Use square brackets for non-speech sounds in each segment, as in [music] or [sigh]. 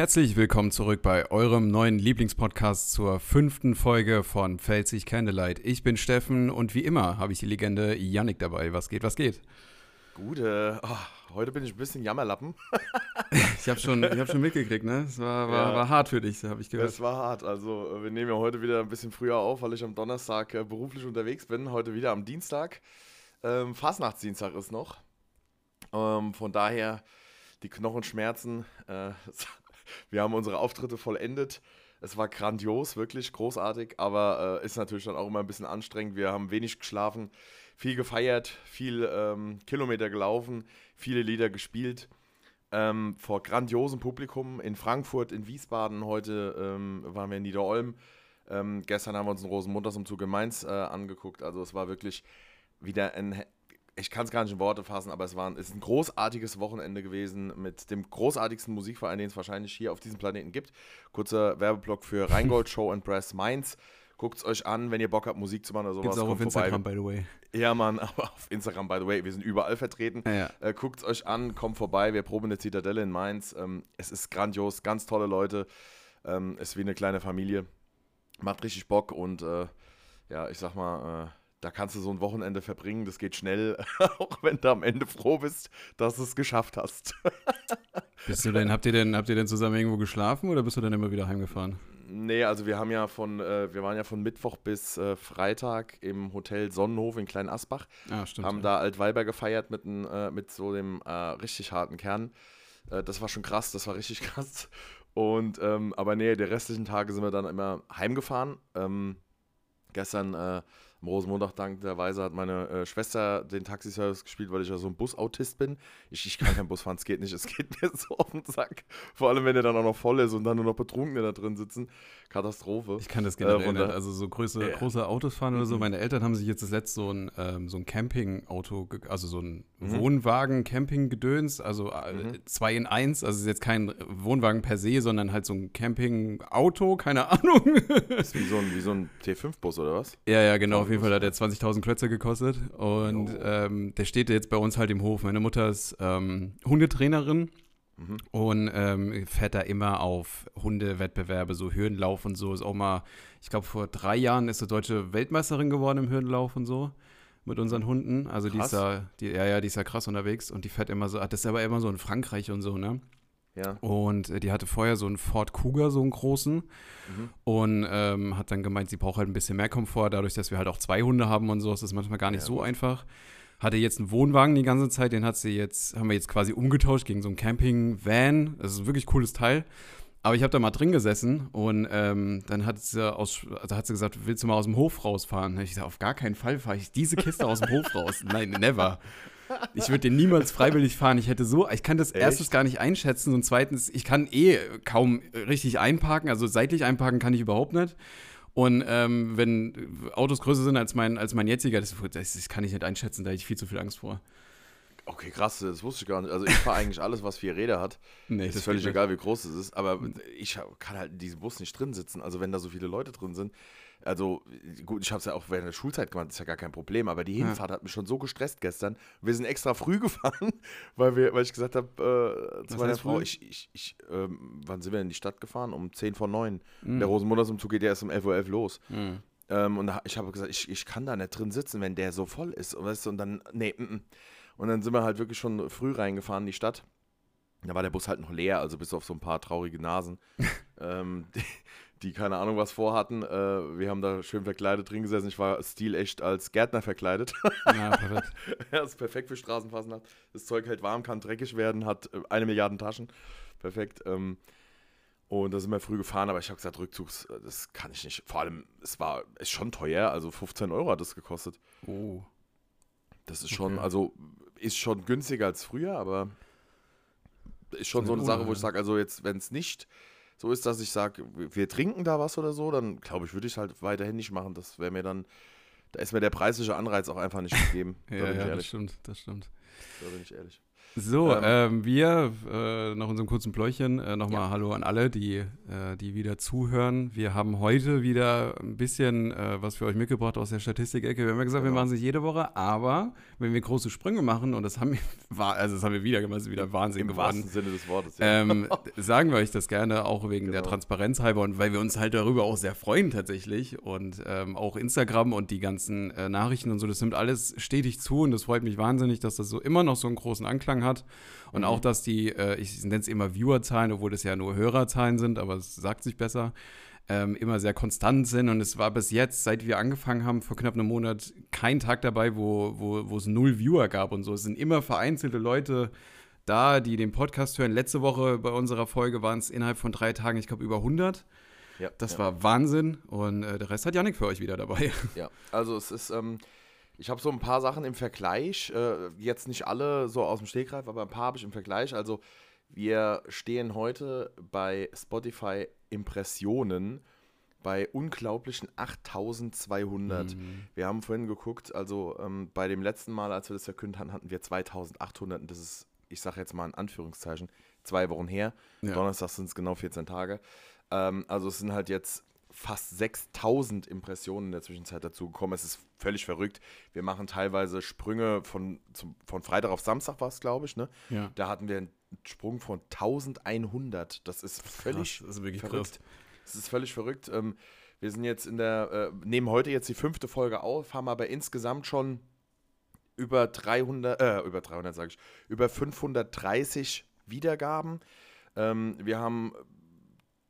Herzlich willkommen zurück bei eurem neuen Lieblingspodcast zur fünften Folge von Pfälzig Candlelight. Ich bin Steffen und wie immer habe ich die Legende Yannick dabei. Was geht, was geht? Gute. Oh, heute bin ich ein bisschen Jammerlappen. [laughs] ich habe schon, hab schon mitgekriegt, ne? Es war, war, ja, war hart für dich, habe ich gehört. Es war hart. Also, wir nehmen ja heute wieder ein bisschen früher auf, weil ich am Donnerstag äh, beruflich unterwegs bin. Heute wieder am Dienstag. Ähm, Fastnachtsdienstag ist noch. Ähm, von daher die Knochenschmerzen. Äh, [laughs] wir haben unsere Auftritte vollendet. Es war grandios, wirklich großartig, aber äh, ist natürlich dann auch immer ein bisschen anstrengend. Wir haben wenig geschlafen, viel gefeiert, viel ähm, Kilometer gelaufen, viele Lieder gespielt. Ähm, vor grandiosem Publikum in Frankfurt, in Wiesbaden. Heute ähm, waren wir in Niederolm. Ähm, gestern haben wir uns einen Rosenmontagsumzug in Mainz äh, angeguckt. Also es war wirklich wieder ein ich kann es gar nicht in Worte fassen, aber es war ist ein großartiges Wochenende gewesen mit dem großartigsten Musikverein, den es wahrscheinlich hier auf diesem Planeten gibt. Kurzer Werbeblock für [laughs] Rheingold Show and Press Mainz. Guckt es euch an, wenn ihr Bock habt, Musik zu machen oder sowas. Gibt's auch auf Instagram, by the way. Ja, Mann, [laughs] aber auf Instagram, by the way. Wir sind überall vertreten. Ja, ja. Äh, Guckt es euch an, kommt vorbei. Wir proben eine Zitadelle in Mainz. Ähm, es ist grandios, ganz tolle Leute. Ähm, ist wie eine kleine Familie. Macht richtig Bock und äh, ja, ich sag mal, äh, da kannst du so ein Wochenende verbringen, das geht schnell, [laughs] auch wenn du am Ende froh bist, dass du es geschafft hast. [laughs] bist du denn, habt ihr denn, habt ihr denn zusammen irgendwo geschlafen oder bist du dann immer wieder heimgefahren? Nee, also wir haben ja von, äh, wir waren ja von Mittwoch bis äh, Freitag im Hotel Sonnenhof in Klein Asbach. Ah, stimmt. Haben ja. da Altweiber gefeiert mit, äh, mit so dem äh, richtig harten Kern. Äh, das war schon krass, das war richtig [laughs] krass. Und, ähm, aber nee, die restlichen Tage sind wir dann immer heimgefahren. Ähm, gestern äh, am Rosenmontag dankbarerweise hat meine äh, Schwester den Taxiservice gespielt, weil ich ja so ein Busautist bin. Ich, ich kann kein Bus fahren, es geht nicht. Es geht [laughs] mir so auf den Sack. Vor allem, wenn der dann auch noch voll ist und dann nur noch Betrunkene da drin sitzen. Katastrophe. Ich kann das generell äh, nicht. Also so große, äh, große Autos fahren oder so. Mhm. Meine Eltern haben sich jetzt das letzte so ein, ähm, so ein Campingauto, also so ein mhm. Wohnwagen, Camping-Gedöns, also äh, mhm. zwei in eins. Also es ist jetzt kein Wohnwagen per se, sondern halt so ein Camping-Auto, keine [laughs] Ahnung. ist wie so ein, wie so ein T5-Bus oder was? Ja, ja, genau. Auf jeden Fall hat der 20.000 Klötze gekostet. Und ähm, der steht jetzt bei uns halt im Hof. Meine Mutter ist ähm, Hundetrainerin. Mhm. Und ähm, fährt da immer auf Hundewettbewerbe, so Hürdenlauf und so. Ist auch mal, ich glaube, vor drei Jahren ist sie deutsche Weltmeisterin geworden im Hürdenlauf und so. Mit unseren Hunden. Also krass. die ist da, die, ja, ja, die ist ja krass unterwegs und die fährt immer so, das ist aber immer so in Frankreich und so, ne? Ja. Und äh, die hatte vorher so einen Ford Cougar, so einen großen. Mhm. Und ähm, hat dann gemeint, sie braucht halt ein bisschen mehr Komfort. Dadurch, dass wir halt auch zwei Hunde haben und so, ist das manchmal gar nicht ja, so einfach. Hatte jetzt einen Wohnwagen die ganze Zeit, den hat sie jetzt, haben wir jetzt quasi umgetauscht gegen so einen Camping-Van. Das ist ein wirklich cooles Teil. Aber ich habe da mal drin gesessen und ähm, dann hat sie, aus, also hat sie gesagt, willst du mal aus dem Hof rausfahren? Ich gesagt, auf gar keinen Fall fahre ich diese Kiste aus dem Hof raus. Nein, never. Ich würde den niemals freiwillig fahren. Ich hätte so, ich kann das Echt? erstens gar nicht einschätzen und zweitens, ich kann eh kaum richtig einparken. Also seitlich einparken kann ich überhaupt nicht. Und ähm, wenn Autos größer sind als mein, als mein jetziger, das, das, kann ich nicht einschätzen, da habe ich viel zu viel Angst vor. Okay, krass, das wusste ich gar nicht. Also ich fahre eigentlich alles, was vier Räder hat. Nee, das ist völlig egal, wie groß es ist. Aber ich kann halt in diesem Bus nicht drin sitzen. Also wenn da so viele Leute drin sind, also, gut, ich habe es ja auch während der Schulzeit gemacht, ist ja gar kein Problem, aber die Hinfahrt ja. hat mich schon so gestresst gestern. Wir sind extra früh [laughs] gefahren, weil, wir, weil ich gesagt habe äh, zu meiner Frau, ich, ich, ich ähm, wann sind wir in die Stadt gefahren? Um 10 vor 9. Mhm. Der Rosenmontagsumzug geht ja erst um 11.11 Uhr .11 los. Mhm. Ähm, und ich habe gesagt, ich, ich kann da nicht drin sitzen, wenn der so voll ist. Und, weißt du, und dann, nee, m -m. Und dann sind wir halt wirklich schon früh reingefahren in die Stadt. Da war der Bus halt noch leer, also bis auf so ein paar traurige Nasen. [laughs] ähm, die, die keine Ahnung was vorhatten. Äh, wir haben da schön verkleidet drin gesessen. Ich war stilecht als Gärtner verkleidet. [laughs] Ja, perfekt. ja, [laughs] ist perfekt für Straßenfasnacht. Das Zeug hält warm, kann dreckig werden, hat äh, eine Milliarde Taschen. Perfekt. Ähm, und da sind wir früh gefahren, aber ich habe gesagt, Rückzugs, äh, das kann ich nicht. Vor allem, es war ist schon teuer, also 15 Euro hat es gekostet. Oh. Das ist schon, okay. also ist schon günstiger als früher, aber ist schon so eine Sache, wo ich sage, also jetzt, wenn es nicht so ist, dass ich sage, wir trinken da was oder so, dann glaube ich, würde ich es halt weiterhin nicht machen. Das wäre mir dann, da ist mir der preisliche Anreiz auch einfach nicht gegeben. [laughs] ja, ja das stimmt, das stimmt. Da bin ich ehrlich. So, ähm, ähm, wir äh, nach unserem kurzen Pläuchen äh, nochmal ja. Hallo an alle, die, äh, die wieder zuhören. Wir haben heute wieder ein bisschen äh, was für euch mitgebracht aus der Statistik-Ecke. Wir haben ja gesagt, genau. wir machen es nicht jede Woche, aber wenn wir große Sprünge machen, und das haben wir, [laughs] also das haben wir wieder gemacht, ist wieder Wahnsinn Im geworden. Im wahrsten Sinne des Wortes. Ja. Ähm, [laughs] sagen wir euch das gerne, auch wegen genau. der Transparenz halber und weil wir uns halt darüber auch sehr freuen tatsächlich. Und ähm, auch Instagram und die ganzen äh, Nachrichten und so, das nimmt alles stetig zu und das freut mich wahnsinnig, dass das so immer noch so einen großen Anklang Anklang hat. Und mhm. auch, dass die, äh, ich nenne es immer Viewerzahlen, obwohl das ja nur Hörerzahlen sind, aber es sagt sich besser, ähm, immer sehr konstant sind. Und es war bis jetzt, seit wir angefangen haben, vor knapp einem Monat, kein Tag dabei, wo, wo, wo es null Viewer gab und so. Es sind immer vereinzelte Leute da, die den Podcast hören. Letzte Woche bei unserer Folge waren es innerhalb von drei Tagen, ich glaube, über 100. Ja, das ja. war Wahnsinn und äh, der Rest hat Janik für euch wieder dabei. Ja, also es ist, ähm, ich habe so ein paar Sachen im Vergleich, äh, jetzt nicht alle so aus dem Stegreif, aber ein paar habe ich im Vergleich. Also wir stehen heute bei Spotify Impressionen bei unglaublichen 8200. Mhm. Wir haben vorhin geguckt, also ähm, bei dem letzten Mal, als wir das verkündet hatten, hatten wir 2800 und das ist, ich sage jetzt mal in Anführungszeichen, zwei Wochen her. Ja. Donnerstag sind es genau 14 Tage. Ähm, also es sind halt jetzt fast 6000 Impressionen in der Zwischenzeit dazu gekommen. Es ist völlig verrückt. Wir machen teilweise Sprünge von, zum, von Freitag auf Samstag, war es, glaube ich. Ne? Ja. Da hatten wir einen Sprung von 1100. Das ist völlig krass, das ist wirklich verrückt. Krass. Das ist völlig verrückt. Ähm, wir sind jetzt in der, äh, nehmen heute jetzt die fünfte Folge auf, haben aber insgesamt schon über 300, äh, über 300 sage ich, über 530 Wiedergaben. Ähm, wir haben,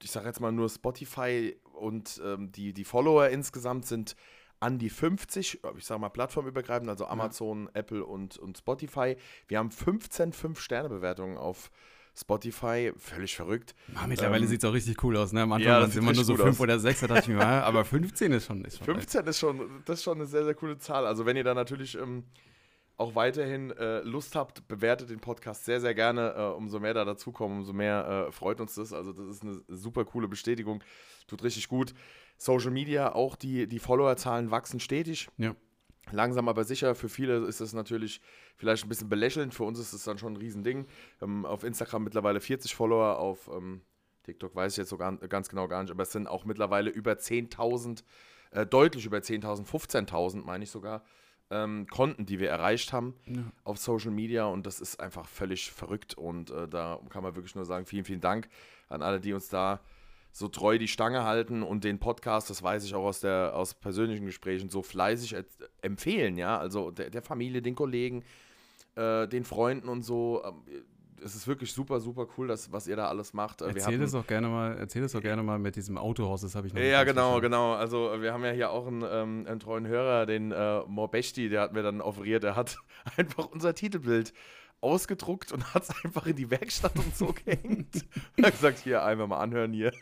ich sage jetzt mal nur Spotify und ähm, die, die Follower insgesamt sind an die 50, ich sage mal plattformübergreifend, also Amazon, ja. Apple und, und Spotify. Wir haben 15 5-Sterne-Bewertungen auf Spotify, völlig verrückt. Ja, mittlerweile ähm, sieht es auch richtig cool aus. Ne? Am Anfang ja, waren es immer nur so 5 oder 6, da dachte ich mir, [laughs] aber 15 ist schon. Ist schon 15 ist schon, das ist schon eine sehr, sehr coole Zahl. Also wenn ihr da natürlich ähm, auch weiterhin äh, Lust habt, bewertet den Podcast sehr, sehr gerne. Äh, umso mehr da dazukommen, umso mehr äh, freut uns das. Also das ist eine super coole Bestätigung. Tut richtig gut. Social Media, auch die, die Followerzahlen wachsen stetig. Ja. Langsam aber sicher. Für viele ist es natürlich vielleicht ein bisschen belächelnd. Für uns ist es dann schon ein Riesending. Ähm, auf Instagram mittlerweile 40 Follower, auf ähm, TikTok weiß ich jetzt so gar, ganz genau gar nicht, aber es sind auch mittlerweile über 10.000, äh, deutlich über 10.000, 15.000 meine ich sogar, ähm, Konten, die wir erreicht haben ja. auf Social Media und das ist einfach völlig verrückt und äh, da kann man wirklich nur sagen, vielen, vielen Dank an alle, die uns da so treu die Stange halten und den Podcast, das weiß ich auch aus, der, aus persönlichen Gesprächen, so fleißig empfehlen, ja, also der, der Familie, den Kollegen, äh, den Freunden und so. Ähm, es ist wirklich super, super cool, dass, was ihr da alles macht. Äh, erzähl es auch gerne mal, erzähl es auch gerne mal mit diesem Autohaus, das habe ich noch Ja, genau, verstanden. genau. Also wir haben ja hier auch einen, ähm, einen treuen Hörer, den äh, Morbechti, der hat mir dann offeriert, der hat [laughs] einfach unser Titelbild ausgedruckt und hat es einfach in die Werkstatt und so [laughs] gehängt. Und hat gesagt, hier, einmal mal anhören hier.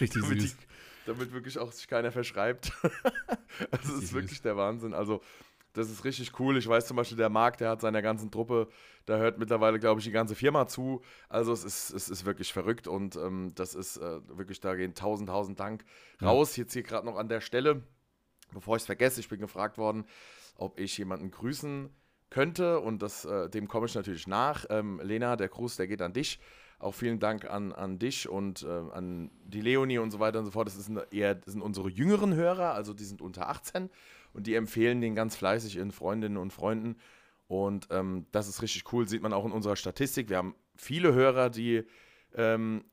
Richtig damit süß. Die, damit wirklich auch sich keiner verschreibt. [laughs] das ist wirklich süß. der Wahnsinn. Also, das ist richtig cool. Ich weiß zum Beispiel, der Marc, der hat seiner ganzen Truppe, da hört mittlerweile, glaube ich, die ganze Firma zu. Also es ist, es ist wirklich verrückt und ähm, das ist äh, wirklich, da gehen tausend, tausend Dank raus. Ja. Jetzt hier gerade noch an der Stelle, bevor ich es vergesse, ich bin gefragt worden, ob ich jemanden grüßen könnte und das, äh, dem komme ich natürlich nach. Ähm, Lena, der Gruß, der geht an dich. Auch vielen Dank an, an dich und äh, an die Leonie und so weiter und so fort. Das, ist eher, das sind unsere jüngeren Hörer, also die sind unter 18 und die empfehlen den ganz fleißig ihren Freundinnen und Freunden. Und ähm, das ist richtig cool, sieht man auch in unserer Statistik. Wir haben viele Hörer, die ähm,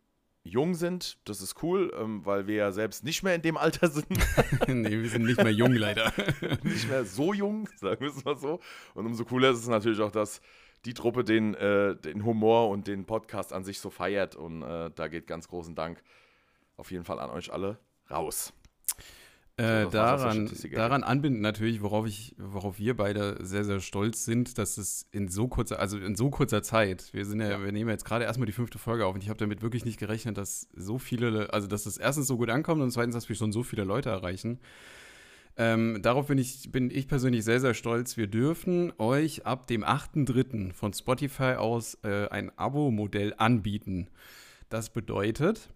jung sind. Das ist cool, ähm, weil wir ja selbst nicht mehr in dem Alter sind. [laughs] nee, wir sind nicht mehr jung leider. [laughs] nicht mehr so jung, sagen wir es mal so. Und umso cooler ist es natürlich auch, dass die Truppe den, äh, den Humor und den Podcast an sich so feiert. Und äh, da geht ganz großen Dank auf jeden Fall an euch alle raus. Äh, daran, daran anbinden natürlich, worauf ich, worauf wir beide sehr, sehr stolz sind, dass es in so kurzer, also in so kurzer Zeit, wir sind ja, ja. wir nehmen jetzt gerade erstmal die fünfte Folge auf und ich habe damit wirklich nicht gerechnet, dass so viele, also dass es erstens so gut ankommt und zweitens, dass wir schon so viele Leute erreichen. Ähm, darauf bin ich, bin ich persönlich sehr, sehr stolz. Wir dürfen euch ab dem 8.3. von Spotify aus äh, ein Abo-Modell anbieten. Das bedeutet,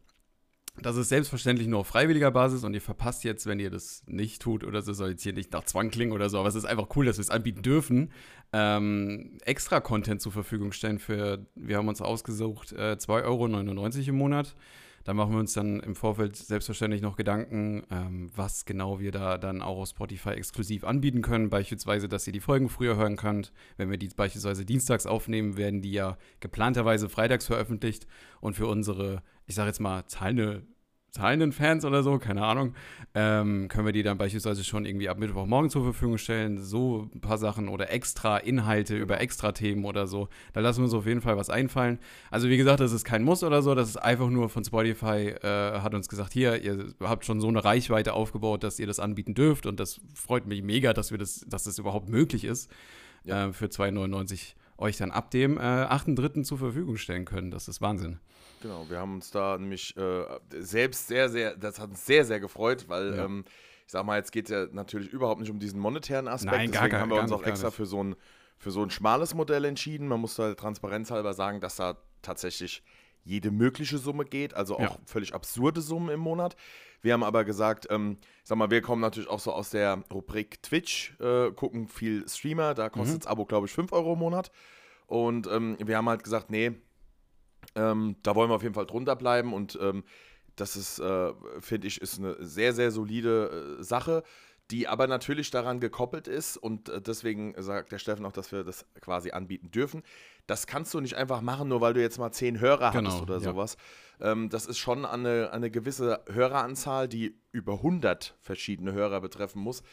Das ist selbstverständlich nur auf freiwilliger Basis und ihr verpasst jetzt, wenn ihr das nicht tut oder so, soll jetzt hier nicht nach Zwang klingen oder so, aber es ist einfach cool, dass wir es anbieten dürfen, ähm, extra Content zur Verfügung stellen für, wir haben uns ausgesucht, äh, 2,99 Euro im Monat. Da machen wir uns dann im Vorfeld selbstverständlich noch Gedanken, ähm, was genau wir da dann auch auf Spotify exklusiv anbieten können. Beispielsweise, dass ihr die Folgen früher hören könnt. Wenn wir die beispielsweise dienstags aufnehmen, werden die ja geplanterweise freitags veröffentlicht. Und für unsere, ich sage jetzt mal, zahlende zahlenden Fans oder so, keine Ahnung, ähm, können wir die dann beispielsweise schon irgendwie ab Mittwochmorgen zur Verfügung stellen. So ein paar Sachen oder extra Inhalte über extra Themen oder so. Da lassen wir uns auf jeden Fall was einfallen. Also wie gesagt, das ist kein Muss oder so, das ist einfach nur von Spotify, äh, hat uns gesagt, hier, ihr habt schon so eine Reichweite aufgebaut, dass ihr das anbieten dürft und das freut mich mega, dass wir das, dass das überhaupt möglich ist, ja. äh, für 2,99 euch dann ab dem äh, 8.3. zur Verfügung stellen können. Das ist Wahnsinn. Genau, wir haben uns da nämlich äh, selbst sehr, sehr, das hat uns sehr, sehr gefreut, weil ja. ähm, ich sag mal, jetzt geht es ja natürlich überhaupt nicht um diesen monetären Aspekt. Nein, gar, Deswegen haben wir gar uns auch extra für so, ein, für so ein schmales Modell entschieden. Man muss da transparenzhalber sagen, dass da tatsächlich jede mögliche Summe geht, also auch ja. völlig absurde Summen im Monat. Wir haben aber gesagt, ähm, sag mal, wir kommen natürlich auch so aus der Rubrik Twitch, äh, gucken viel Streamer, da kostet mhm. das Abo, glaube ich, 5 Euro im Monat. Und ähm, wir haben halt gesagt, nee, ähm, da wollen wir auf jeden Fall drunter bleiben und ähm, das ist, äh, finde ich, ist eine sehr, sehr solide äh, Sache, die aber natürlich daran gekoppelt ist und äh, deswegen sagt der Steffen auch, dass wir das quasi anbieten dürfen. Das kannst du nicht einfach machen, nur weil du jetzt mal zehn Hörer genau, hattest oder ja. sowas. Ähm, das ist schon eine, eine gewisse Höreranzahl, die über 100 verschiedene Hörer betreffen muss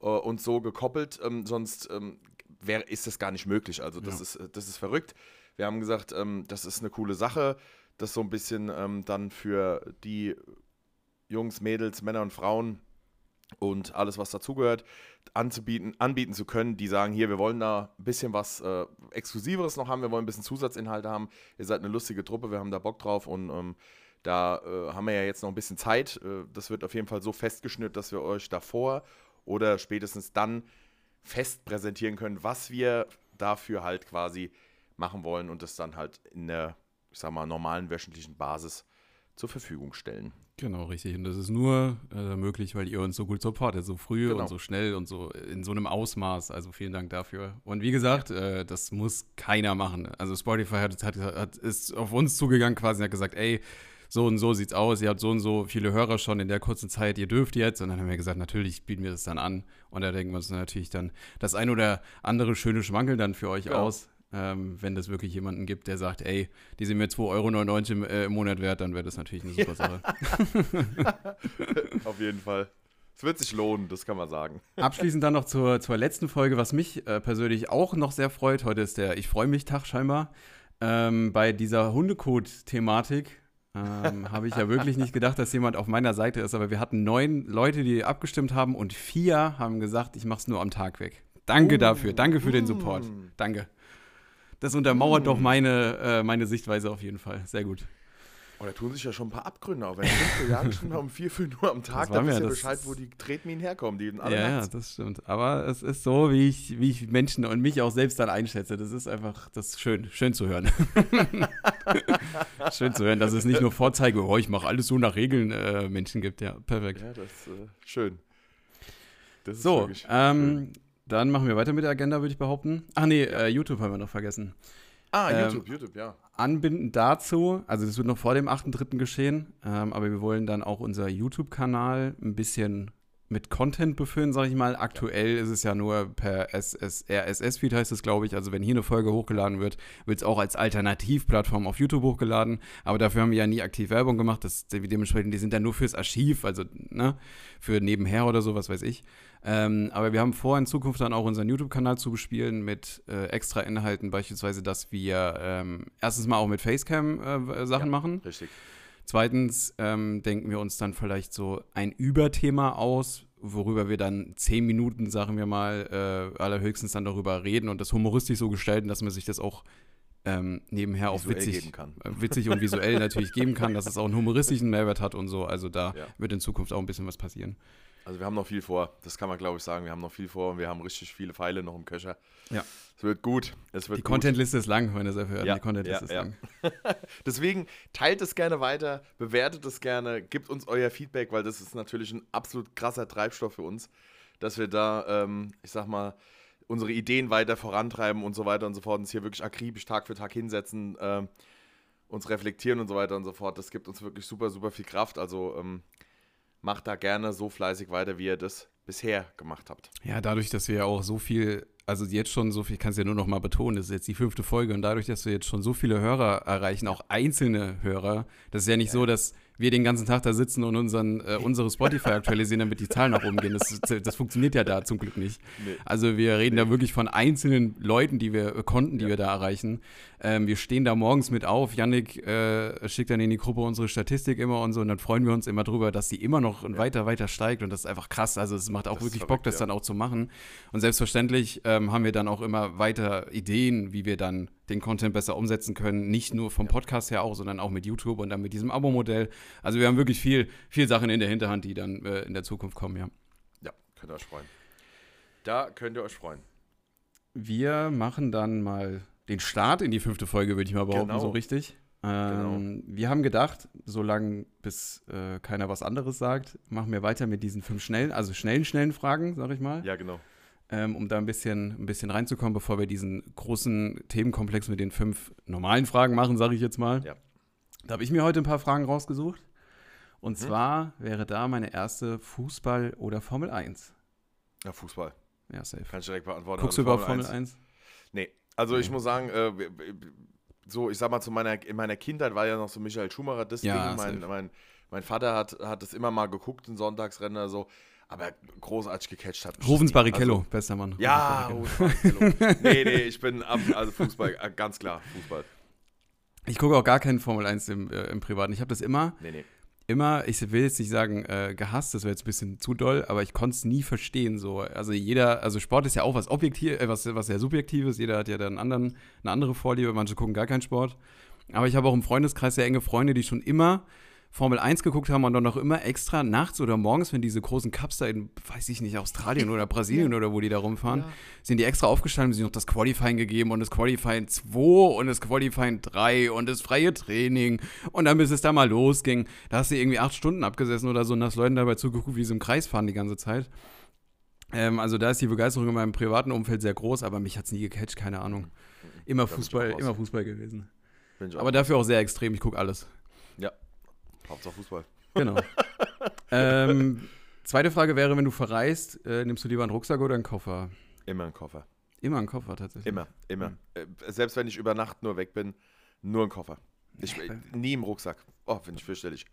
äh, und so gekoppelt, ähm, sonst ähm, wär, ist das gar nicht möglich. Also das, ja. ist, das ist verrückt. Wir haben gesagt, ähm, das ist eine coole Sache, das so ein bisschen ähm, dann für die Jungs, Mädels, Männer und Frauen und alles, was dazugehört, anzubieten, anbieten zu können, die sagen, hier, wir wollen da ein bisschen was äh, Exklusiveres noch haben, wir wollen ein bisschen Zusatzinhalte haben, ihr seid eine lustige Truppe, wir haben da Bock drauf und ähm, da äh, haben wir ja jetzt noch ein bisschen Zeit. Äh, das wird auf jeden Fall so festgeschnürt, dass wir euch davor oder spätestens dann fest präsentieren können, was wir dafür halt quasi machen wollen und das dann halt in der, ich sag mal, normalen wöchentlichen Basis zur Verfügung stellen. Genau, richtig. Und das ist nur äh, möglich, weil ihr uns so gut supportet, so früh genau. und so schnell und so in so einem Ausmaß. Also vielen Dank dafür. Und wie gesagt, äh, das muss keiner machen. Also Spotify hat, hat, hat, ist auf uns zugegangen quasi und hat gesagt, ey, so und so sieht's aus, ihr habt so und so viele Hörer schon in der kurzen Zeit, ihr dürft jetzt. Und dann haben wir gesagt, natürlich bieten wir das dann an. Und da denken wir uns natürlich dann das ein oder andere schöne Schwankel dann für euch genau. aus. Ähm, wenn das wirklich jemanden gibt, der sagt, ey, die sind mir 2,99 Euro im, äh, im Monat wert, dann wäre das natürlich eine super. Sache. [laughs] Auf jeden Fall. Es wird sich lohnen, das kann man sagen. Abschließend dann noch zur, zur letzten Folge, was mich äh, persönlich auch noch sehr freut. Heute ist der Ich freue mich Tag scheinbar. Ähm, bei dieser Hundecode-Thematik ähm, [laughs] habe ich ja wirklich nicht gedacht, dass jemand auf meiner Seite ist. Aber wir hatten neun Leute, die abgestimmt haben und vier haben gesagt, ich mache es nur am Tag weg. Danke uh, dafür. Danke für den Support. Danke. Das untermauert mm. doch meine, äh, meine Sichtweise auf jeden Fall. Sehr gut. Oh, da tun sich ja schon ein paar Abgründe auf. Wenn fünf Jahresstunden um vier, fünf Uhr am Tag, dann wisst ihr Bescheid, wo die Tretminen herkommen. Die alle ja, ja, das stimmt. Aber es ist so, wie ich, wie ich Menschen und mich auch selbst dann einschätze. Das ist einfach, das ist schön, schön zu hören. [laughs] schön zu hören, dass es nicht nur Vorzeige, oh, ich mache alles so nach Regeln äh, Menschen gibt. Ja, perfekt. Ja, das ist äh, schön. Das ist so, ähm, dann machen wir weiter mit der Agenda, würde ich behaupten. Ach nee, äh, YouTube haben wir noch vergessen. Ah, ähm, YouTube, YouTube, ja. Anbindend dazu, also das wird noch vor dem 8.3. geschehen, ähm, aber wir wollen dann auch unser YouTube-Kanal ein bisschen mit Content befüllen, sage ich mal. Aktuell ist es ja nur per RSS-Feed, heißt es, glaube ich. Also wenn hier eine Folge hochgeladen wird, wird es auch als Alternativplattform auf YouTube hochgeladen. Aber dafür haben wir ja nie aktiv Werbung gemacht. Das, dementsprechend, die sind dann nur fürs Archiv, also ne, für nebenher oder so, was weiß ich. Ähm, aber wir haben vor, in Zukunft dann auch unseren YouTube-Kanal zu bespielen mit äh, extra Inhalten, beispielsweise, dass wir ähm, erstens mal auch mit Facecam äh, Sachen ja, machen. Richtig. Zweitens ähm, denken wir uns dann vielleicht so ein Überthema aus, worüber wir dann zehn Minuten, sagen wir mal, äh, allerhöchstens dann darüber reden und das humoristisch so gestalten, dass man sich das auch ähm, nebenher auch witzig, äh, witzig und visuell natürlich geben kann, dass es auch einen humoristischen Mehrwert hat und so. Also da ja. wird in Zukunft auch ein bisschen was passieren. Also wir haben noch viel vor. Das kann man, glaube ich, sagen. Wir haben noch viel vor und wir haben richtig viele Pfeile noch im Köcher. Ja. Es wird gut. Es wird die Contentliste ist lang, meine sehr verehrten. Ja, die Contentliste ja, ist ja. lang. [laughs] Deswegen teilt es gerne weiter, bewertet es gerne, gebt uns euer Feedback, weil das ist natürlich ein absolut krasser Treibstoff für uns, dass wir da, ähm, ich sag mal, unsere Ideen weiter vorantreiben und so weiter und so fort, uns hier wirklich akribisch Tag für Tag hinsetzen, ähm, uns reflektieren und so weiter und so fort. Das gibt uns wirklich super, super viel Kraft. Also ähm, macht da gerne so fleißig weiter, wie ihr das bisher gemacht habt. Ja, dadurch, dass wir ja auch so viel, also jetzt schon so viel, ich kann es ja nur noch mal betonen, das ist jetzt die fünfte Folge und dadurch, dass wir jetzt schon so viele Hörer erreichen, auch einzelne Hörer, das ist ja nicht ja. so, dass wir den ganzen Tag da sitzen und unseren, äh, unsere Spotify aktualisieren, damit die Zahlen nach oben gehen. Das, das funktioniert ja da zum Glück nicht. Nee. Also wir reden nee. da wirklich von einzelnen Leuten, die wir, äh, Konten, die ja. wir da erreichen. Ähm, wir stehen da morgens mit auf. Yannick äh, schickt dann in die Gruppe unsere Statistik immer und so und dann freuen wir uns immer drüber, dass die immer noch ja. weiter, weiter steigt und das ist einfach krass. Also es macht auch das wirklich Bock, das ja. dann auch zu machen. Und selbstverständlich ähm, haben wir dann auch immer weiter Ideen, wie wir dann den Content besser umsetzen können. Nicht nur vom Podcast her auch, sondern auch mit YouTube und dann mit diesem Abo-Modell. Also wir haben wirklich viel, viel Sachen in der Hinterhand, die dann äh, in der Zukunft kommen, ja. Ja, könnt ihr euch freuen. Da könnt ihr euch freuen. Wir machen dann mal den Start in die fünfte Folge, würde ich mal behaupten, genau. so richtig. Ähm, genau. Wir haben gedacht, solange bis äh, keiner was anderes sagt, machen wir weiter mit diesen fünf schnellen, also schnellen, schnellen Fragen, sag ich mal. Ja, genau ähm, um da ein bisschen, ein bisschen reinzukommen, bevor wir diesen großen Themenkomplex mit den fünf normalen Fragen machen, sage ich jetzt mal. Ja. Da habe ich mir heute ein paar Fragen rausgesucht. Und mhm. zwar wäre da meine erste Fußball oder Formel 1. Ja, Fußball. Ja, safe. Kann ich direkt beantworten. Guckst du also überhaupt Formel 1? Nee. Also nee. ich muss sagen, äh, so, ich sag mal, zu meiner, in meiner Kindheit war ja noch so Michael Schumacher das ja, Ding. Mein, mein, mein, Vater hat, hat das immer mal geguckt, ein Sonntagsrennen so aber großartig gecatcht hat. Rufens Barrichello, also, bester Mann. Ja, Rufens [laughs] Barrichello. nee, nee, ich bin ab, also Fußball, äh, ganz klar, Fußball. Ich gucke auch gar keinen Formel 1 im, äh, im Privaten. Ich habe das immer, nee, nee. immer, ich will jetzt nicht sagen äh, gehasst, das wäre jetzt ein bisschen zu doll, aber ich konnte es nie verstehen. So. Also jeder, also Sport ist ja auch was objektiv, äh, was, was sehr subjektives. Jeder hat ja dann anderen, eine andere Vorliebe. Manche gucken gar keinen Sport. Aber ich habe auch im Freundeskreis sehr enge Freunde, die schon immer Formel 1 geguckt haben und dann noch immer extra nachts oder morgens, wenn diese großen Cups da in, weiß ich nicht, Australien oder Brasilien ja. oder wo die da rumfahren, ja. sind die extra aufgestanden, haben sich noch das Qualifying gegeben und das Qualifying 2 und das Qualifying 3 und das freie Training und dann bis es da mal losging, da hast du irgendwie acht Stunden abgesessen oder so und hast Leuten dabei zugeguckt, wie sie im Kreis fahren die ganze Zeit. Ähm, also da ist die Begeisterung in meinem privaten Umfeld sehr groß, aber mich hat es nie gecatcht, keine Ahnung. Immer Fußball, immer Fußball gewesen. Aber dafür auch sehr extrem, ich gucke alles. Hauptsache Fußball. Genau. [laughs] ähm, zweite Frage wäre, wenn du verreist, äh, nimmst du lieber einen Rucksack oder einen Koffer? Immer einen Koffer. Immer einen Koffer tatsächlich. Immer, immer. Mhm. Äh, selbst wenn ich über Nacht nur weg bin, nur ein Koffer. Ich, ja, nie im Rucksack. Oh, finde ich fürchterlich.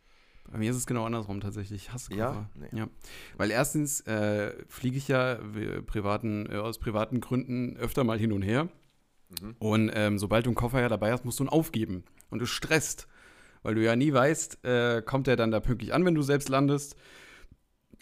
Bei mir ist es genau andersrum tatsächlich. Ich hasse Koffer. Ja? Nee. ja. Weil erstens äh, fliege ich ja privaten, äh, aus privaten Gründen öfter mal hin und her. Mhm. Und ähm, sobald du einen Koffer ja dabei hast, musst du ihn aufgeben. Und du stresst weil du ja nie weißt, äh, kommt er dann da pünktlich an, wenn du selbst landest.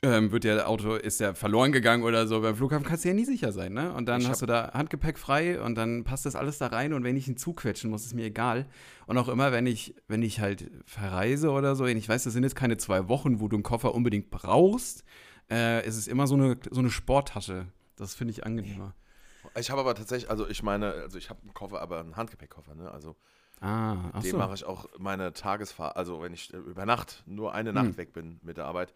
Ähm, wird der Auto, ist der verloren gegangen oder so. Beim Flughafen kannst du ja nie sicher sein, ne? Und dann ich hast du da Handgepäck frei und dann passt das alles da rein und wenn ich ihn zuquetschen muss, ist mir egal. Und auch immer, wenn ich, wenn ich halt verreise oder so, ich weiß, das sind jetzt keine zwei Wochen, wo du einen Koffer unbedingt brauchst, äh, ist es immer so eine, so eine Sporttasche. Das finde ich angenehmer. Ich habe aber tatsächlich, also ich meine, also ich habe einen Koffer, aber einen Handgepäckkoffer, ne? Also Ah, ach Den so. mache ich auch meine Tagesfahrt, also wenn ich über Nacht nur eine Nacht hm. weg bin mit der Arbeit.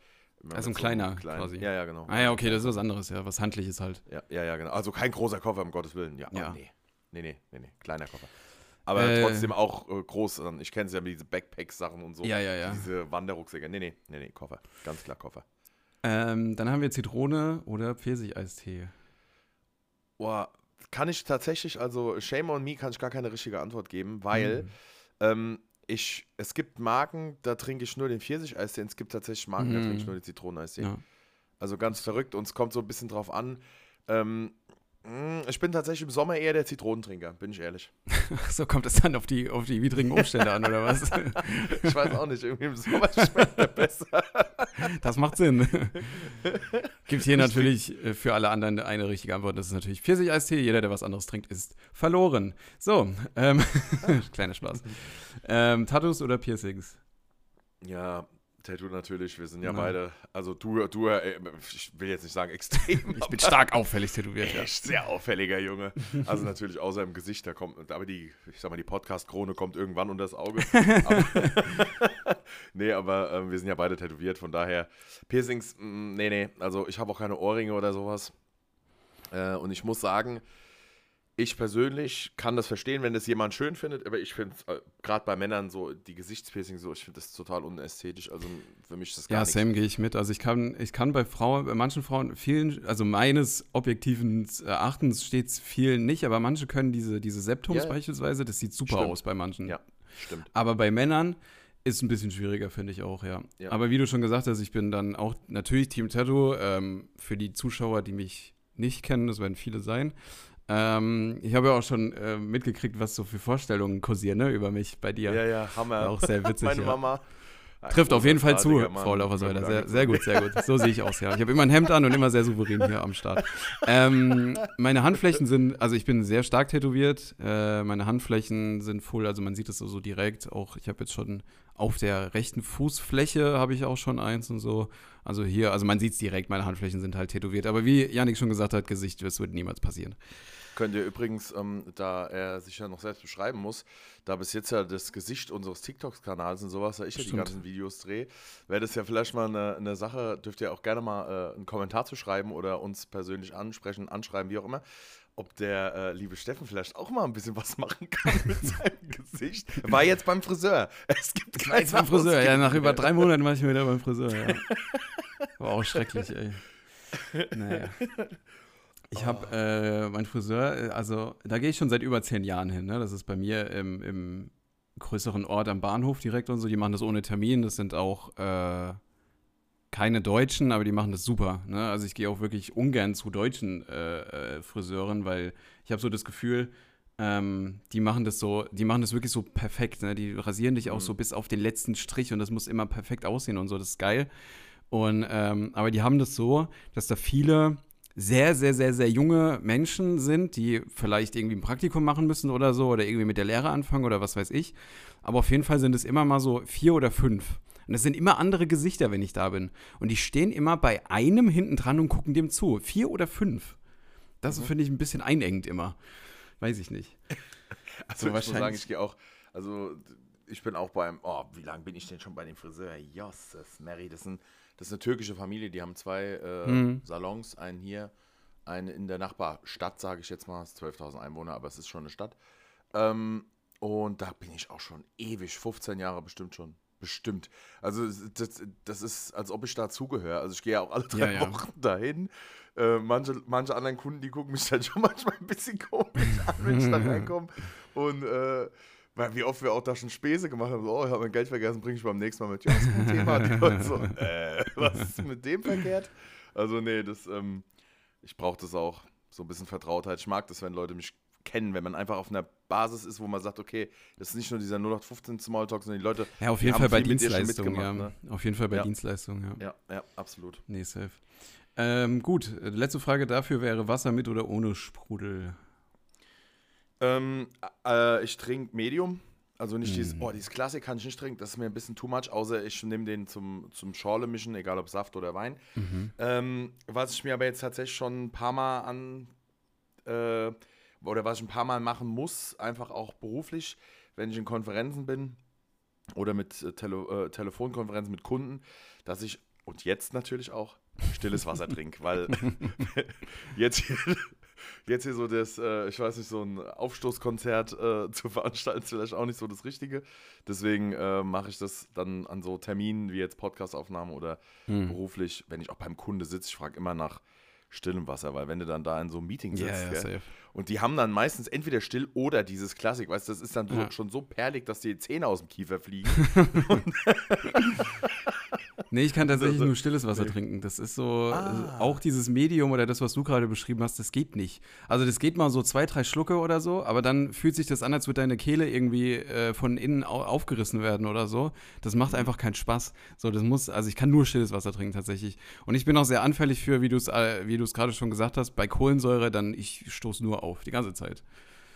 Also ein kleiner kleinen, quasi. Ja, ja, genau. Ah ja, okay, das ist was anderes, ja, was handliches halt. Ja, ja, ja, genau. Also kein großer Koffer, um Gottes Willen. Ja, ja. Oh, nee. Nee, nee, nee, nee, kleiner Koffer. Aber äh, trotzdem auch äh, groß. Ich kenne es ja mit diesen Backpack-Sachen und so. Ja, ja, ja. Diese Wanderrucksäcke. Nee, nee, nee, nee, Koffer. Ganz klar Koffer. Ähm, dann haben wir Zitrone oder Pfirsicheistee. Boah, kann ich tatsächlich, also Shame on me, kann ich gar keine richtige Antwort geben, weil hm. ähm, ich, es gibt Marken, da trinke ich nur den Pfirsicheistee, es gibt tatsächlich Marken, hm. da trinke ich nur den Zitroneneistee. Ja. Also ganz verrückt und es kommt so ein bisschen drauf an. Ähm, hm, ich bin tatsächlich im Sommer eher der Zitronentrinker, bin ich ehrlich. so kommt es dann auf die, auf die widrigen Umstände an, oder was? [laughs] ich weiß auch nicht, irgendwie im Sommer schmeckt er besser. das macht Sinn. [laughs] Gibt hier natürlich äh, für alle anderen eine richtige Antwort. Das ist natürlich Pfirsicheistee. Jeder, der was anderes trinkt, ist verloren. So, ähm, [laughs] kleiner Spaß. Ähm, Tattoos oder Piercings? Ja, Tattoo natürlich, wir sind ja, ja. beide, also du, du, äh, ich will jetzt nicht sagen extrem. ich bin stark auffällig tätowiert. Ja. Sehr auffälliger Junge. Also natürlich außer im Gesicht, da kommt, aber die, ich sag mal, die Podcast-Krone kommt irgendwann unter das Auge. [laughs] aber, [laughs] nee, aber äh, wir sind ja beide tätowiert, von daher Piercings, mh, mm, nee, nee, also ich habe auch keine Ohrringe oder sowas. Äh, und ich muss sagen, ich persönlich kann das verstehen, wenn das jemand schön findet, aber ich finde äh, gerade bei Männern so die Gesichtspiercing so, ich finde das total unästhetisch. Also für mich ist das gar Ja, Sam gehe ich mit. Also ich kann, ich kann bei Frauen, bei manchen Frauen, vielen, also meines objektiven Erachtens steht es vielen nicht, aber manche können diese, diese Septums ja, beispielsweise, das sieht super stimmt. aus bei manchen. Ja, stimmt. Aber bei Männern ist ein bisschen schwieriger, finde ich auch, ja. ja. Aber wie du schon gesagt hast, ich bin dann auch natürlich Team Tattoo. Ähm, für die Zuschauer, die mich nicht kennen, das werden viele sein. Ähm, ich habe ja auch schon äh, mitgekriegt, was so für Vorstellungen kursieren ne, über mich bei dir. Ja, ja, Hammer. Auch sehr [laughs] witzig. Meine ja. Mama. Trifft auf jeden Fall zu, Mann. Frau Laufersäuler. Sehr, sehr gut, sehr gut. So sehe ich aus, ja. Ich habe immer ein Hemd an und immer sehr souverän hier am Start. Ähm, meine Handflächen sind, also ich bin sehr stark tätowiert. Äh, meine Handflächen sind voll, also man sieht es so, so direkt. Auch ich habe jetzt schon auf der rechten Fußfläche habe ich auch schon eins und so. Also hier, also man sieht es direkt, meine Handflächen sind halt tätowiert. Aber wie Janik schon gesagt hat, Gesicht, das wird niemals passieren. Könnt ihr übrigens, ähm, da er sich ja noch selbst beschreiben muss, da bis jetzt ja das Gesicht unseres TikTok-Kanals und sowas, da ich ja die ganzen Videos drehe, wäre das ja vielleicht mal eine, eine Sache, dürft ihr auch gerne mal äh, einen Kommentar zu schreiben oder uns persönlich ansprechen, anschreiben, wie auch immer ob der äh, liebe Steffen vielleicht auch mal ein bisschen was machen kann mit [laughs] seinem Gesicht. War jetzt beim Friseur. Es gibt keinen jetzt beim Friseur. Ja, nach über drei Monaten war ich wieder beim Friseur. Ja. [laughs] War auch schrecklich, ey. Naja. [laughs] Ich habe oh. äh, mein Friseur, äh, also da gehe ich schon seit über zehn Jahren hin. Ne? Das ist bei mir im, im, größeren Ort am Bahnhof direkt und so. Die machen das ohne Termin. Das sind auch äh, keine Deutschen, aber die machen das super. Ne? Also ich gehe auch wirklich ungern zu deutschen äh, äh, Friseuren, weil ich habe so das Gefühl, ähm, die machen das so, die machen das wirklich so perfekt. Ne? Die rasieren dich auch mhm. so bis auf den letzten Strich und das muss immer perfekt aussehen und so. Das ist geil. Und ähm, aber die haben das so, dass da viele sehr, sehr, sehr, sehr junge Menschen sind, die vielleicht irgendwie ein Praktikum machen müssen oder so oder irgendwie mit der Lehre anfangen oder was weiß ich. Aber auf jeden Fall sind es immer mal so vier oder fünf. Und es sind immer andere Gesichter, wenn ich da bin. Und die stehen immer bei einem hinten dran und gucken dem zu. Vier oder fünf. Das mhm. finde ich ein bisschen einengend immer. Weiß ich nicht. [laughs] Also, so ich muss sagen, ich gehe auch, also ich bin auch beim, oh, wie lange bin ich denn schon bei dem Friseur? Josses, Mary, das sind das ist eine türkische Familie, die haben zwei äh, mhm. Salons, einen hier, einen in der Nachbarstadt, sage ich jetzt mal, 12.000 Einwohner, aber es ist schon eine Stadt. Ähm, und da bin ich auch schon ewig, 15 Jahre bestimmt schon. Bestimmt. Also das, das ist, als ob ich dazugehöre. Also ich gehe ja auch alle drei ja, ja. Wochen dahin. Äh, manche, manche anderen Kunden, die gucken mich dann schon [laughs] manchmal ein bisschen komisch an, wenn ich da [laughs] reinkomme. Und äh, weil wie oft wir auch da schon Späße gemacht haben, so, oh, ich habe mein Geld vergessen, bringe ich beim nächsten Mal mit. Ja, das ist ein Thema. [laughs] Die Leute so, äh, was ist mit dem verkehrt? Also, nee, das, ähm, ich brauche das auch, so ein bisschen Vertrautheit. Ich mag das, wenn Leute mich kennen, wenn man einfach auf einer Basis ist, wo man sagt, okay, das ist nicht nur dieser 0815 Smalltalk, sondern die Leute. Ja, auf jeden Fall bei Dienstleistungen, ja. Ne? Auf jeden Fall bei ja. Dienstleistungen, ja. Ja, ja, absolut. Nee, safe. Ähm, gut, letzte Frage dafür wäre Wasser mit oder ohne Sprudel? Ähm, äh, ich trinke Medium. Also nicht dieses, oh, dieses Klassik kann ich nicht trinken, das ist mir ein bisschen too much, außer ich nehme den zum, zum Schorle mischen, egal ob Saft oder Wein. Mhm. Ähm, was ich mir aber jetzt tatsächlich schon ein paar Mal an, äh, oder was ich ein paar Mal machen muss, einfach auch beruflich, wenn ich in Konferenzen bin oder mit äh, Tele äh, Telefonkonferenzen mit Kunden, dass ich, und jetzt natürlich auch, stilles Wasser trinke, weil [laughs] [laughs] jetzt hier jetzt hier so das, äh, ich weiß nicht, so ein Aufstoßkonzert äh, [laughs] zu veranstalten, ist vielleicht auch nicht so das Richtige. Deswegen äh, mache ich das dann an so Terminen wie jetzt Podcastaufnahmen oder hm. beruflich, wenn ich auch beim Kunde sitze, ich frage immer nach stillem Wasser, weil wenn du dann da in so einem Meeting sitzt, yeah, yeah, und die haben dann meistens entweder still oder dieses Klassik, weißt du, das ist dann ja. so, schon so perlig, dass die Zähne aus dem Kiefer fliegen. [laughs] [laughs] Nee, ich kann tatsächlich nur stilles Wasser nee. trinken. Das ist so, ah. auch dieses Medium oder das, was du gerade beschrieben hast, das geht nicht. Also das geht mal so zwei, drei Schlucke oder so, aber dann fühlt sich das an, als würde deine Kehle irgendwie äh, von innen au aufgerissen werden oder so. Das macht einfach keinen Spaß. So, das muss, also ich kann nur stilles Wasser trinken tatsächlich. Und ich bin auch sehr anfällig für, wie du es äh, wie gerade schon gesagt hast, bei Kohlensäure, dann ich stoße nur auf, die ganze Zeit.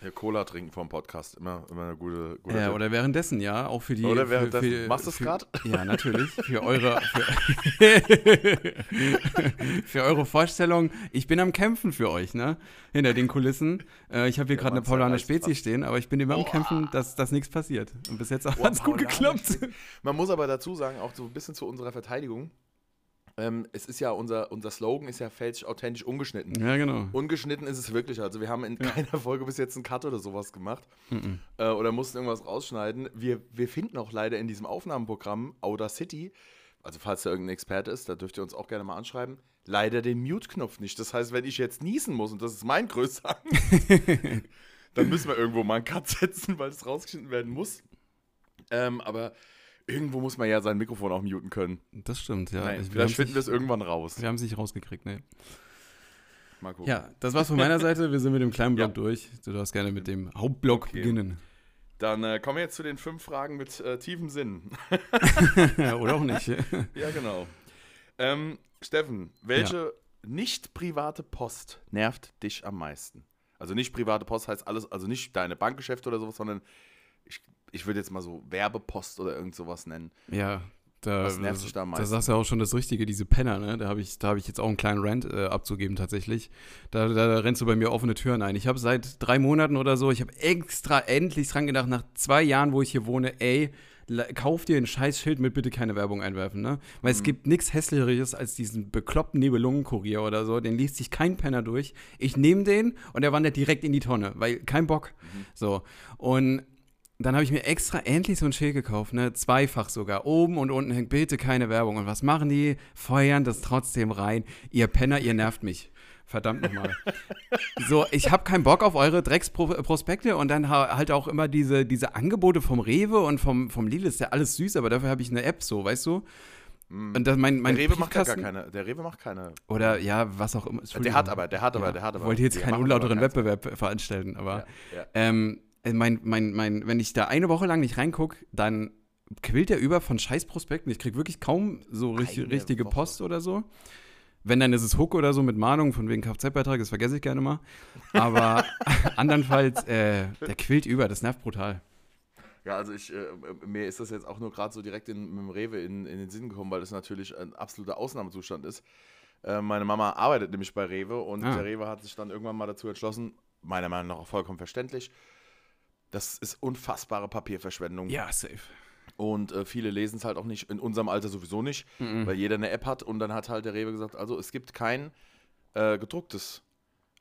Ja, Cola trinken vom Podcast, immer, immer eine gute, gute Ja, oder währenddessen, ja, auch für die. Oder währenddessen. Für, für, Machst du es gerade? [laughs] Ja, natürlich. Für eure, für, [laughs] für, eure Vorstellung, ich bin am Kämpfen für euch, ne? Hinter den Kulissen. Äh, ich habe hier ja, gerade eine Paulaner Spezi stehen, aber ich bin immer am Kämpfen, dass, dass nichts passiert. Und bis jetzt hat es gut geklappt. Man muss aber dazu sagen, auch so ein bisschen zu unserer Verteidigung, ähm, es ist ja unser, unser Slogan ist ja fälschlich, authentisch, ungeschnitten. Ja, genau. Ungeschnitten ist es wirklich. Also wir haben in ja. keiner Folge bis jetzt einen Cut oder sowas gemacht. Mhm. Äh, oder mussten irgendwas rausschneiden. Wir, wir finden auch leider in diesem Aufnahmeprogramm Audacity, also falls da irgendein Experte ist, da dürft ihr uns auch gerne mal anschreiben, leider den Mute-Knopf nicht. Das heißt, wenn ich jetzt niesen muss, und das ist mein größter [laughs] dann müssen wir irgendwo mal einen Cut setzen, weil es rausgeschnitten werden muss. Ähm, aber irgendwo muss man ja sein Mikrofon auch muten können. Das stimmt, ja. Nein, vielleicht finden wir es irgendwann raus. Wir haben es nicht rausgekriegt, ne. Mal gucken. Ja, das war's von meiner Seite. Wir sind mit dem kleinen Block ja. durch. Du darfst gerne mit dem Hauptblock okay. beginnen. Dann äh, kommen wir jetzt zu den fünf Fragen mit äh, tiefem Sinn. [laughs] Oder auch nicht. [laughs] ja, genau. Ähm, Steffen, welche ja. nicht private Post nervt dich am meisten? Also nicht private Post heißt alles, also nicht deine Bankgeschäfte oder sowas, sondern ich würde jetzt mal so Werbepost oder irgend sowas nennen. Ja, da, Was nervt sich da am meisten? Da sagst du ja auch schon das Richtige, diese Penner, ne? Da habe ich, hab ich jetzt auch einen kleinen Rant äh, abzugeben tatsächlich. Da, da rennst du bei mir offene Türen ein. Ich habe seit drei Monaten oder so, ich habe extra endlich dran gedacht, nach zwei Jahren, wo ich hier wohne, ey, kauf dir ein Scheißschild mit bitte keine Werbung einwerfen, ne? Weil mhm. es gibt nichts hässlicheres als diesen bekloppten Nibelungenkurier oder so, den liest sich kein Penner durch. Ich nehme den und der wandert direkt in die Tonne, weil kein Bock. Mhm. So. Und dann habe ich mir extra endlich so ein Schild gekauft, ne? Zweifach sogar. Oben und unten hängt bitte keine Werbung. Und was machen die? Feuern das trotzdem rein. Ihr Penner, ihr nervt mich. Verdammt nochmal. so, ich habe keinen Bock auf eure Drecksprospekte und dann halt auch immer diese, diese Angebote vom Rewe und vom, vom Lidl. Ist ja alles süß, aber dafür habe ich eine App so, weißt du? Mm. Und das, mein, mein der Rewe macht gar keine. Der Rewe macht keine. Oder ja, was auch immer. Der hat aber, der hat aber, ja. der hat aber. Ich wollte jetzt keinen unlauteren Wettbewerb veranstalten, aber ja, ja. Ähm, äh, mein, mein, mein, wenn ich da eine Woche lang nicht reingucke, dann quillt der über von Scheißprospekten. Ich kriege wirklich kaum so richtig, richtige Woche. Post oder so. Wenn, dann ist es Hook oder so mit Mahnung von wegen Kfz-Beitrag, das vergesse ich gerne mal. Aber [laughs] andernfalls, äh, der quillt über, das nervt brutal. Ja, also ich, äh, mir ist das jetzt auch nur gerade so direkt in, mit dem Rewe in, in den Sinn gekommen, weil das natürlich ein absoluter Ausnahmezustand ist. Äh, meine Mama arbeitet nämlich bei Rewe und ah. der Rewe hat sich dann irgendwann mal dazu entschlossen, meiner Meinung nach auch vollkommen verständlich, das ist unfassbare Papierverschwendung. Ja, safe. Und äh, viele lesen es halt auch nicht, in unserem Alter sowieso nicht, mhm. weil jeder eine App hat. Und dann hat halt der Rewe gesagt, also es gibt kein äh, gedrucktes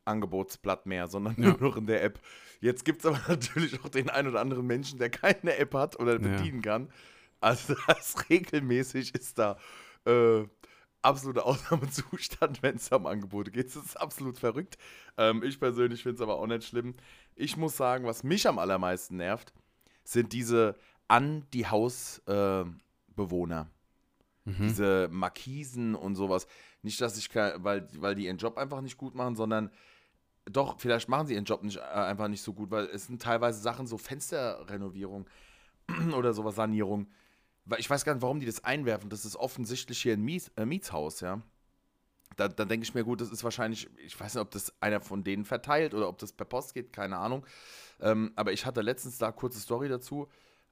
Angebotsblatt mehr, sondern ja. nur noch in der App. Jetzt gibt es aber [laughs] natürlich auch den einen oder anderen Menschen, der keine App hat oder bedienen ja. kann. Also [laughs] das regelmäßig ist da äh, absoluter Ausnahmezustand, [laughs] wenn es um Angebote geht. Das ist absolut verrückt. Ähm, ich persönlich finde es aber auch nicht schlimm. Ich muss sagen, was mich am allermeisten nervt, sind diese an die Hausbewohner. Äh, mhm. Diese Markisen und sowas. Nicht, dass ich, weil, weil die ihren Job einfach nicht gut machen, sondern doch, vielleicht machen sie ihren Job nicht, äh, einfach nicht so gut, weil es sind teilweise Sachen, so Fensterrenovierung [clears throat] oder sowas, Sanierung. Ich weiß gar nicht, warum die das einwerfen. Das ist offensichtlich hier ein Mies, äh, Mietshaus, ja da, dann denke ich mir, gut, das ist wahrscheinlich, ich weiß nicht, ob das einer von denen verteilt oder ob das per Post geht, keine Ahnung. Ähm, aber ich hatte letztens da kurze Story dazu.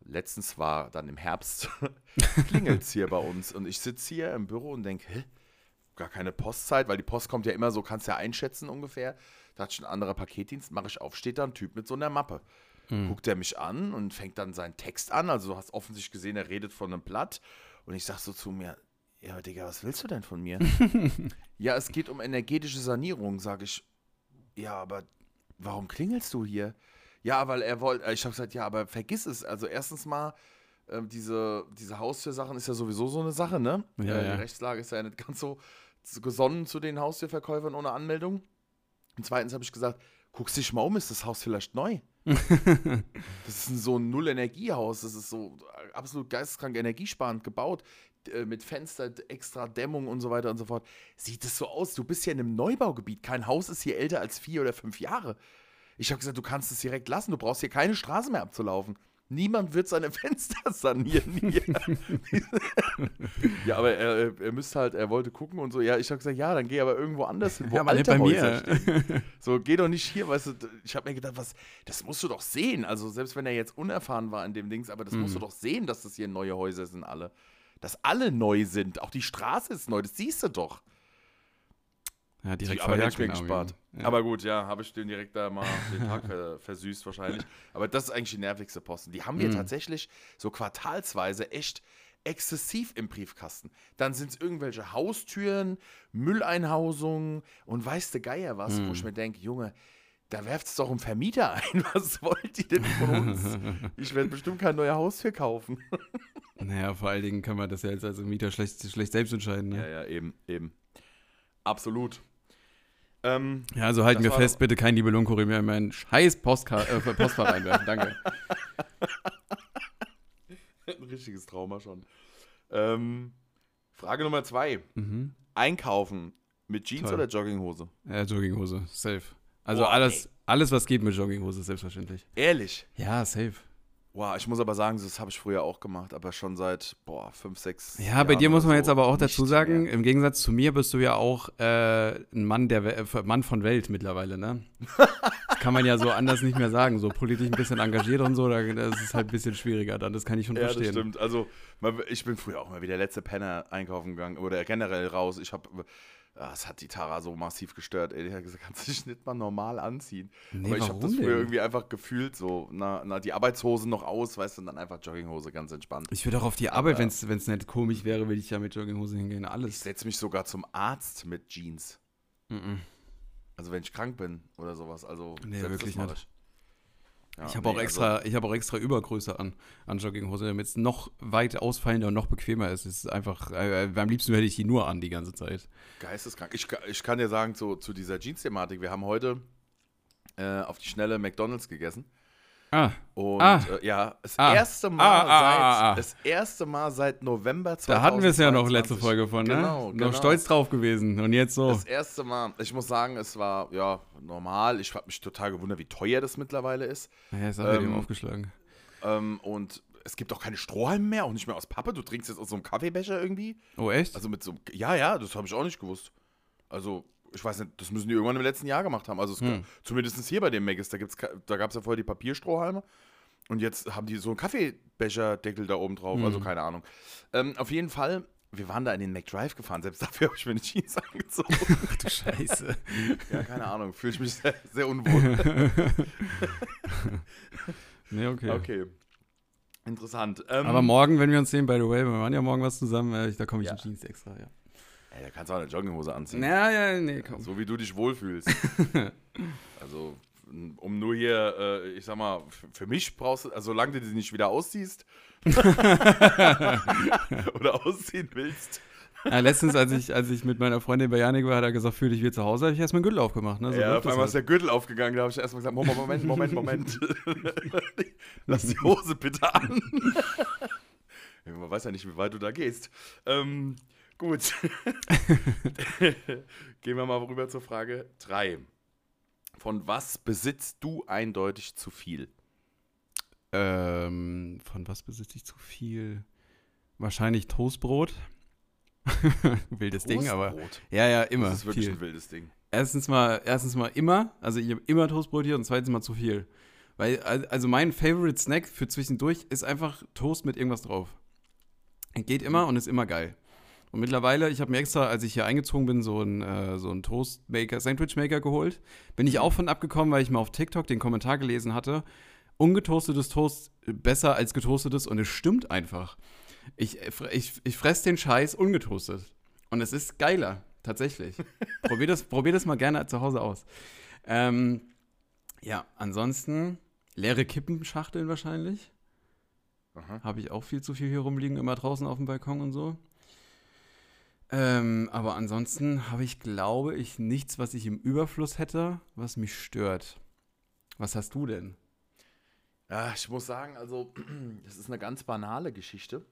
Letztens war dann im Herbst, [laughs] klingelt es hier bei uns und ich sitze hier im Büro und denke, hä? Gar keine Postzeit, weil die Post kommt ja immer so, kannst ja einschätzen ungefähr. Da hat schon ein anderer Paketdienst, mache ich auf, steht da ein Typ mit so einer Mappe. Mhm. Guckt er mich an und fängt dann seinen Text an. Also du hast offensichtlich gesehen, er redet von einem Blatt. Und ich sage so zu mir, ja, Digga, was willst du denn von mir? [laughs] ja, es geht um energetische Sanierung, sage ich. Ja, aber warum klingelst du hier? Ja, weil er wollte, ich habe gesagt, ja, aber vergiss es. Also erstens mal, äh, diese, diese Haustürsachen ist ja sowieso so eine Sache, ne? Ja, äh, die ja. Rechtslage ist ja nicht ganz so gesonnen zu den Haustürverkäufern ohne Anmeldung. Und zweitens habe ich gesagt, guckst dich mal um, ist das Haus vielleicht neu? [laughs] das ist so ein Null-Energiehaus, das ist so absolut geisteskrank energiesparend gebaut. Äh, mit Fenster, extra Dämmung und so weiter und so fort. Sieht es so aus? Du bist hier in einem Neubaugebiet. Kein Haus ist hier älter als vier oder fünf Jahre. Ich habe gesagt, du kannst es direkt lassen. Du brauchst hier keine Straße mehr abzulaufen. Niemand wird seine [laughs] Fenster sanieren [laughs] ja, aber er, er müsste halt, er wollte gucken und so. Ja, ich habe gesagt, ja, dann geh aber irgendwo anders hin, wo ja, aber alte bei Häuser mir. stehen. So, geh doch nicht hier, weißt du. Ich habe mir gedacht, was, das musst du doch sehen. Also, selbst wenn er jetzt unerfahren war in dem Dings, aber das musst du Mhm. doch sehen, dass das hier neue Häuser sind, alle. Dass alle neu sind. Auch die Straße ist neu, das siehst du doch. Ja, direkt aber hätte ich mir verjagt, gespart. Ja. Aber gut, ja, habe ich den direkt da mal den Tag ver versüßt wahrscheinlich. Aber das ist eigentlich die nervigste Posten. Die haben wir Mhm. tatsächlich so quartalsweise echt exzessiv im Briefkasten. Dann sind es irgendwelche Haustüren, Mülleinhausungen und weiß der Geier was, wo ich Mhm. mir denke, Junge, da werft es doch einen Vermieter ein. [laughs] Was wollt ihr denn von uns? [laughs] Ich werde bestimmt keine neue Haustür kaufen. [laughs] Naja, vor allen Dingen kann man das ja jetzt als Mieter schlecht, schlecht selbst entscheiden. Ne? Ja, ja, eben, eben. Absolut. Ähm, Ja, also halten wir fest, bitte kein Nibelungenkurrier mehr in meinen scheiß Postka äh, Postfach reinwerfen. Danke. Ein richtiges Trauma schon. Ähm, Frage Nummer zwei. Mhm. Einkaufen mit Jeans Toll. oder Jogginghose? Ja, Jogginghose, safe. Also Boah, alles, alles, was geht mit Jogginghose, selbstverständlich. Ehrlich? Ja, safe. Wow, ich muss aber sagen, das habe ich früher auch gemacht, aber schon seit, boah, fünf, sechs Ja, bei Jahren dir muss man so jetzt aber auch dazu sagen, mehr. im Gegensatz zu mir bist du ja auch äh, ein Mann, der äh, Mann von Welt mittlerweile, ne? Das [laughs] kann man ja so anders nicht mehr sagen. So politisch ein bisschen engagiert und so, da, das ist halt ein bisschen schwieriger dann. Das kann ich schon Ja, das verstehen. stimmt. Also, ich bin früher auch mal wie der letzte Penner einkaufen gegangen oder generell raus. Ich habe, das hat die Tara so massiv gestört. Ey, die hat gesagt, [laughs] kannst du dich nicht mal normal anziehen. Nee, aber ich habe das früher denn? irgendwie einfach gefühlt, so, na, na, die Arbeitshosen noch aus, weißt du, und dann einfach Jogginghose, ganz entspannt. Ich würde auch auf die Arbeit, wenn es nicht komisch wäre, würde ich ja mit Jogginghose hingehen. Ich Alles. setze mich sogar zum Arzt mit Jeans. Mhm. Also wenn ich krank bin oder sowas. Also Nee, wirklich nicht. Ich, Ja, ich habe auch nee, extra, ich habe auch extra Übergröße an, an Jogginghose, damit es noch weit ausfallender und noch bequemer ist. Es ist einfach, äh, am liebsten hätte ich die nur an die ganze Zeit. Also, geisteskrank. Ich, ich kann dir sagen, zu, zu dieser Jeans-Thematik, wir haben heute äh, auf die schnelle McDonalds gegessen. Ah, Und Ah. äh, ja, das Ah. erste Mal Ah, ah, seit ah, ah. das erste Mal seit November 2022. da hatten wir es ja noch letzte Folge von, ne? Genau, genau. Noch stolz drauf gewesen. Und jetzt so. Das erste Mal, ich muss sagen, es war ja normal. Ich habe mich total gewundert, wie teuer das mittlerweile ist. Ja, hat er ähm, aufgeschlagen. Ähm, und es gibt auch keine Strohhalme mehr, auch nicht mehr aus Pappe. Du trinkst jetzt aus so einem Kaffeebecher irgendwie. Oh, echt? Also mit so ja, ja, das habe ich auch nicht gewusst. Also, ich weiß nicht, das müssen die irgendwann im letzten Jahr gemacht haben. Also, es Hm. zumindest hier bei dem Maggis, da, gibt's, da gab es ja vorher die Papierstrohhalme. Und jetzt haben die so einen Kaffeebecherdeckel da oben drauf. Also, Hm. keine Ahnung. Ähm, auf jeden Fall, wir waren da in den McDrive gefahren. Selbst dafür habe ich mir eine Jeans [laughs] angezogen. Ach du Scheiße. ja, keine Ahnung. Fühle ich mich sehr, sehr unwohl. [laughs] nee, okay. okay. Interessant. Ähm, Aber morgen, wenn wir uns sehen, by the way, wir machen ja morgen was zusammen, äh, da komme ich Ja. in Jeans extra, ja. Ey, da kannst du auch eine Jogginghose anziehen. Ja, ja, nee, komm. So wie du dich wohlfühlst. [laughs] also, um nur hier, äh, ich sag mal, für mich brauchst du, also solange du die nicht wieder ausziehst [laughs] oder ausziehen willst. Ja, letztens, als ich, als ich mit meiner Freundin bei Janik war, hat er gesagt, fühl dich wie zu Hause, habe ich erstmal einen Gürtel aufgemacht. Ne? So ja, auf einmal ist halt. der Gürtel aufgegangen, da habe ich erstmal gesagt, Moment, Moment, Moment, Moment. [laughs] Lass die Hose bitte an. Man weiß ja nicht, wie weit du da gehst. Ähm, gut. [laughs] Gehen wir mal rüber zur Frage 3. Von was besitzt du eindeutig zu viel? Ähm, von was besitze ich zu viel? Wahrscheinlich Toastbrot. [laughs] Wildes Ding, aber. Toastbrot. Ja, ja, immer. Das ist wirklich viel. ein wildes Ding. Erstens mal, erstens mal immer, also ich habe immer Toastbrot hier und zweitens mal zu viel. Weil, al- also mein Favorite Snack für zwischendurch ist einfach Toast mit irgendwas drauf. Geht immer und ist immer geil. Und mittlerweile, ich habe mir extra, als ich hier eingezogen bin, so einen äh, so einen Toastmaker, Sandwichmaker geholt. Bin ich auch von abgekommen, weil ich mal auf TikTok den Kommentar gelesen hatte. Ungetoastetes Toast besser als getoastetes und es stimmt einfach. Ich, ich, ich fresse den Scheiß ungetoastet. Und es ist geiler, tatsächlich. [laughs] probier, das, probier das mal gerne zu Hause aus. Ähm, ja, ansonsten leere Kippenschachteln wahrscheinlich. Habe ich auch viel zu viel hier rumliegen, immer draußen auf dem Balkon und so. Ähm, aber ansonsten habe ich, glaube ich, nichts, was ich im Überfluss hätte, was mich stört. Was hast du denn? Ja, ich muss sagen, also, [clears throat] das ist eine ganz banale Geschichte.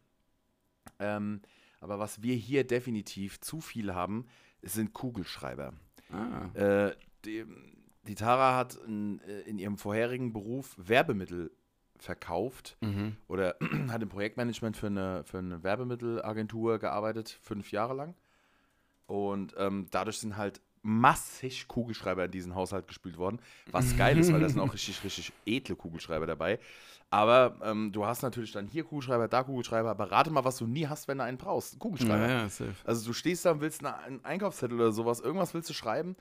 Ähm, aber was wir hier definitiv zu viel haben, sind Kugelschreiber. Ah, Äh, die, die Tara hat in, äh, in ihrem vorherigen Beruf Werbemittel verkauft mhm. oder [clears throat] hat im Projektmanagement für eine, für eine Werbemittelagentur gearbeitet, fünf Jahre lang. Und ähm, dadurch sind halt massig Kugelschreiber in diesen Haushalt gespült worden. Was geil ist, weil da sind auch richtig, richtig edle Kugelschreiber dabei. Aber ähm, du hast natürlich dann hier Kugelschreiber, da Kugelschreiber, aber rate mal, was du nie hast, wenn du einen brauchst. Kugelschreiber. Ja, ja, also du stehst da und willst einen Einkaufszettel oder sowas, irgendwas willst du schreiben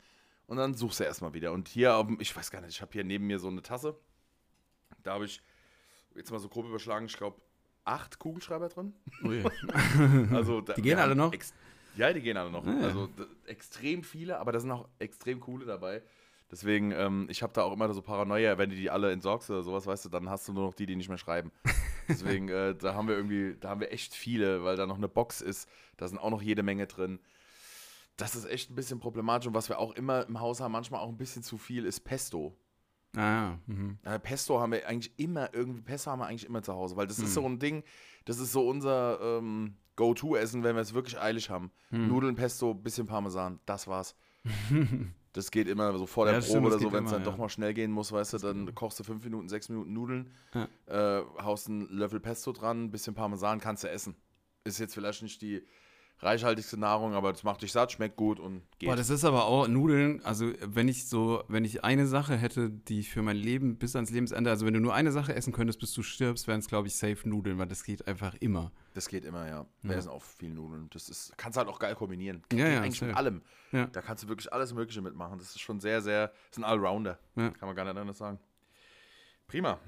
und dann suchst du erstmal wieder. Und hier, auf, ich weiß gar nicht, ich habe hier neben mir so eine Tasse. Da habe ich jetzt mal so grob überschlagen, ich glaube, acht Kugelschreiber drin. Ui. [laughs] also, da, die gehen alle noch? Ja, die gehen alle noch. Ah, ja. Also extrem viele, aber da sind auch extrem coole dabei. Deswegen, ähm, ich habe da auch immer so Paranoia, wenn du die alle entsorgst oder sowas, weißt du, dann hast du nur noch die, die nicht mehr schreiben. [laughs] Deswegen, äh, da haben wir irgendwie, da haben wir echt viele, weil da noch eine Box ist, da sind auch noch jede Menge drin. Das ist echt ein bisschen problematisch und was wir auch immer im Haus haben, manchmal auch ein bisschen zu viel, ist Pesto. Ah, ja. Mhm. Äh, Pesto haben wir eigentlich immer irgendwie, Pesto haben wir eigentlich immer zu Hause, weil das mhm. ist so ein Ding, das ist so unser ähm, Go-To-Essen, wenn wir es wirklich eilig haben. Mhm. Nudeln, Pesto, bisschen Parmesan, das war's. [laughs] das geht immer so vor der ja, Probe stimmt, oder so, wenn es dann ja. doch mal schnell gehen muss, weißt du, dann kochst du fünf Minuten, sechs Minuten Nudeln, ja. äh, haust einen Löffel Pesto dran, bisschen Parmesan, kannst du essen. Ist jetzt vielleicht nicht die reichhaltigste Nahrung, aber das macht dich satt, schmeckt gut und geht. Boah, das ist aber auch Nudeln, also wenn ich so, wenn ich eine Sache hätte, die ich für mein Leben bis ans Lebensende, also wenn du nur eine Sache essen könntest, bis du stirbst, wären es, glaube ich, safe Nudeln, weil das geht einfach immer. Das geht immer, ja. Wir ja. essen auch viel Nudeln. Das ist, kannst halt auch geil kombinieren. Ja, ja, eigentlich mit allem. Ja. Da kannst du wirklich alles Mögliche mitmachen. Das ist schon sehr, sehr, das ist ein Allrounder. Ja. Kann man gar nicht anders sagen. Prima.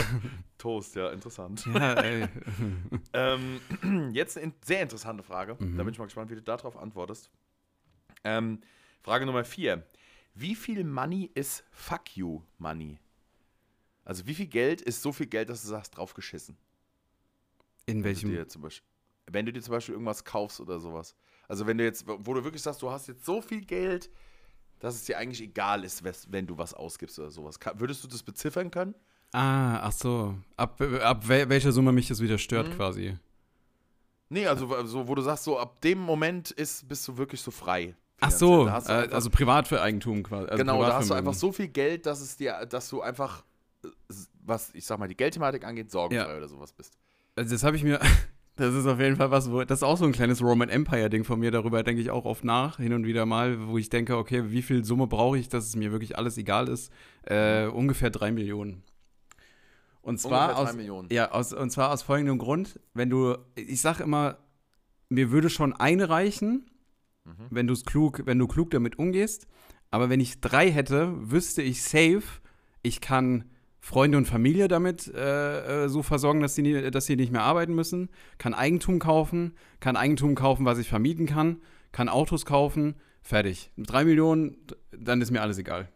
[laughs] Toast, ja, interessant. Ja, ey. [laughs] ähm, [clears throat] jetzt eine sehr interessante Frage. Mhm. Da bin ich mal gespannt, wie du darauf antwortest. Ähm, Frage Nummer vier. Wie viel Money ist Fuck You Money? Also wie viel Geld ist so viel Geld, dass du sagst, drauf geschissen? In welchem? Wenn du, Beispiel, wenn du dir zum Beispiel irgendwas kaufst oder sowas. Also wenn du jetzt, wo du wirklich sagst, du hast jetzt so viel Geld, dass es dir eigentlich egal ist, wenn du was ausgibst oder sowas. Würdest du das beziffern können? Ah, ach so. Ab, ab welcher Summe mich das wieder stört mhm. quasi? Nee, also, also wo du sagst, so ab dem Moment ist, bist du wirklich so frei. Ach so, äh, also privat für Eigentum quasi. Also genau, da hast du einfach so viel Geld, dass es dir, dass du einfach, äh, was ich sag mal, die Geldthematik angeht, sorgenfrei ja. oder sowas bist. Also das habe ich mir, Das ist auf jeden Fall was, wo, das ist auch so ein kleines Roman Empire-Ding von mir. Darüber denke ich auch oft nach, hin und wieder mal, wo ich denke, okay, wie viel Summe brauche ich, dass es mir wirklich alles egal ist? Äh, ungefähr drei Millionen. Und zwar aus, ja, aus, und zwar aus folgendem Grund, wenn du, ich sage immer, mir würde schon eine reichen, mhm. wenn du klug, wenn du klug damit umgehst. Aber wenn ich drei hätte, wüsste ich safe, ich kann Freunde und Familie damit äh, äh, so versorgen, dass sie, dass sie nicht mehr arbeiten müssen, kann Eigentum kaufen, kann Eigentum kaufen, was ich vermieten kann, kann Autos kaufen, fertig. Drei Millionen, dann ist mir alles egal.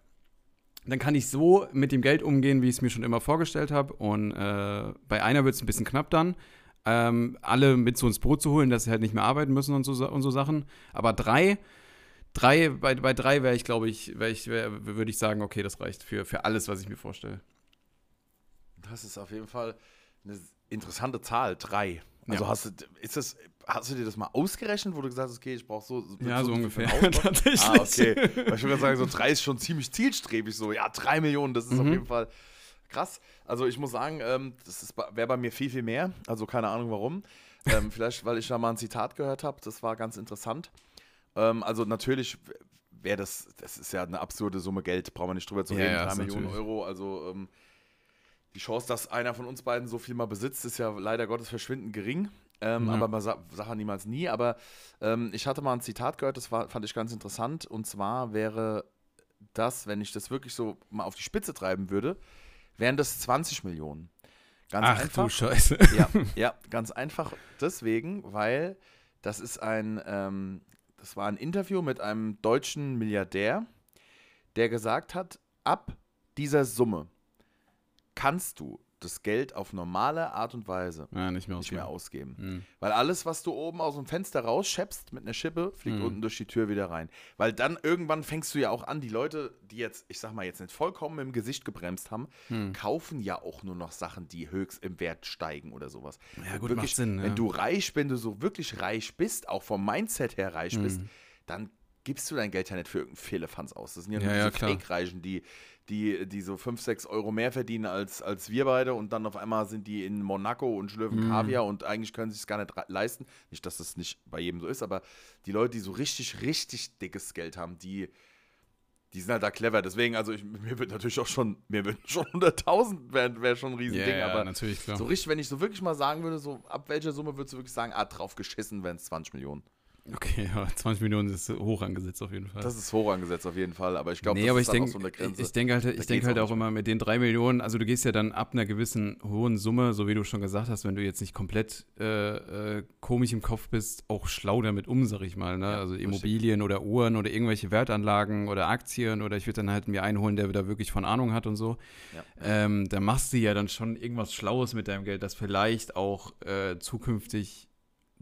Dann kann ich so mit dem Geld umgehen, wie ich es mir schon immer vorgestellt habe. Und äh, bei einer wird es ein bisschen knapp dann, ähm, alle mit so ins Boot zu holen, dass sie halt nicht mehr arbeiten müssen und so, und so Sachen. Aber drei, drei bei, bei drei wäre ich, glaube ich, ich wär, würde ich sagen, okay, das reicht für, für alles, was ich mir vorstelle. Das ist auf jeden Fall eine interessante Zahl, drei. Also ja. hast du, ist das, hast du dir das mal ausgerechnet, wo du gesagt hast, okay, ich brauche so, ja, so, so ungefähr. [laughs] Tatsächlich. Ah, okay. Weil ich würde sagen, so drei ist schon ziemlich zielstrebig, so, ja, drei Millionen, das ist mhm. auf jeden Fall krass. Also ich muss sagen, ähm, das wäre bei mir viel, viel mehr. Also keine Ahnung warum. ähm, [laughs] vielleicht, weil ich da mal ein Zitat gehört habe, das war ganz interessant. Ähm, also natürlich wäre das, das ist ja eine absurde Summe Geld, brauchen wir nicht drüber zu reden, ja, drei Millionen natürlich. Euro, also ähm, die Chance, dass einer von uns beiden so viel mal besitzt, ist ja leider Gottes verschwindend gering. Ähm, ja. Aber man sa sagt niemals nie. Aber ähm, ich hatte mal ein Zitat gehört, das war, fand ich ganz interessant. Und zwar wäre das, wenn ich das wirklich so mal auf die Spitze treiben würde, wären das 20 Millionen. Ganz Ach einfach. du Scheiße. [laughs] Ja, [laughs] ja, ganz einfach deswegen, weil das ist ein, ähm, das war ein Interview mit einem deutschen Milliardär, der gesagt hat, ab dieser Summe kannst du das Geld auf normale Art und Weise ja, nicht mehr ausgeben. Nicht mehr ausgeben. Mhm. Weil alles, was du oben aus dem Fenster rausschäppst mit einer Schippe, fliegt mhm. unten durch die Tür wieder rein. Weil dann irgendwann fängst du ja auch an, die Leute, die jetzt, ich sag mal, jetzt nicht vollkommen im Gesicht gebremst haben, mhm. kaufen ja auch nur noch Sachen, die höchst im Wert steigen oder sowas. Ja, gut, wirklich, macht Sinn. Wenn ja. du reich, wenn du so wirklich reich bist, auch vom Mindset her reich bist, mhm. dann gibst du dein Geld ja nicht für irgendeinen Fehlefanz aus. Das sind ja nur ja, diese ja, Fake-Reichen, die, die, die so 5, 6 Euro mehr verdienen als, als wir beide und dann auf einmal sind die in Monaco und schlürfen mhm. Kaviar und eigentlich können sie es gar nicht leisten. Nicht, dass das nicht bei jedem so ist, aber die Leute, die so richtig, richtig dickes Geld haben, die, die sind halt da clever. Deswegen, also ich, mir wird natürlich auch schon, mir wird schon [laughs] 100.000 wäre wär schon ein Riesending. Yeah, aber natürlich, klar. so richtig, wenn ich so wirklich mal sagen würde, so ab welcher Summe würdest du wirklich sagen, ah, drauf geschissen, wenn es 20 Millionen. Okay, [laughs] ja, 20 Millionen ist hoch angesetzt auf jeden Fall. Das ist hoch angesetzt auf jeden Fall, aber ich glaube, nee, das aber ist ich denk, so eine Grenze. Ich denke halt, ich denk halt auch immer mit den 3 Millionen, also du gehst ja dann ab einer gewissen hohen Summe, so wie du schon gesagt hast, wenn du jetzt nicht komplett äh, äh, komisch im Kopf bist, auch schlau damit um, sag ich mal. Ne? Ja, also Immobilien oder Uhren oder irgendwelche Wertanlagen oder Aktien oder ich würde dann halt mir einholen, der da wirklich von Ahnung hat und so. Ja. Ähm, da machst du ja dann schon irgendwas Schlaues mit deinem Geld, das vielleicht auch äh, zukünftig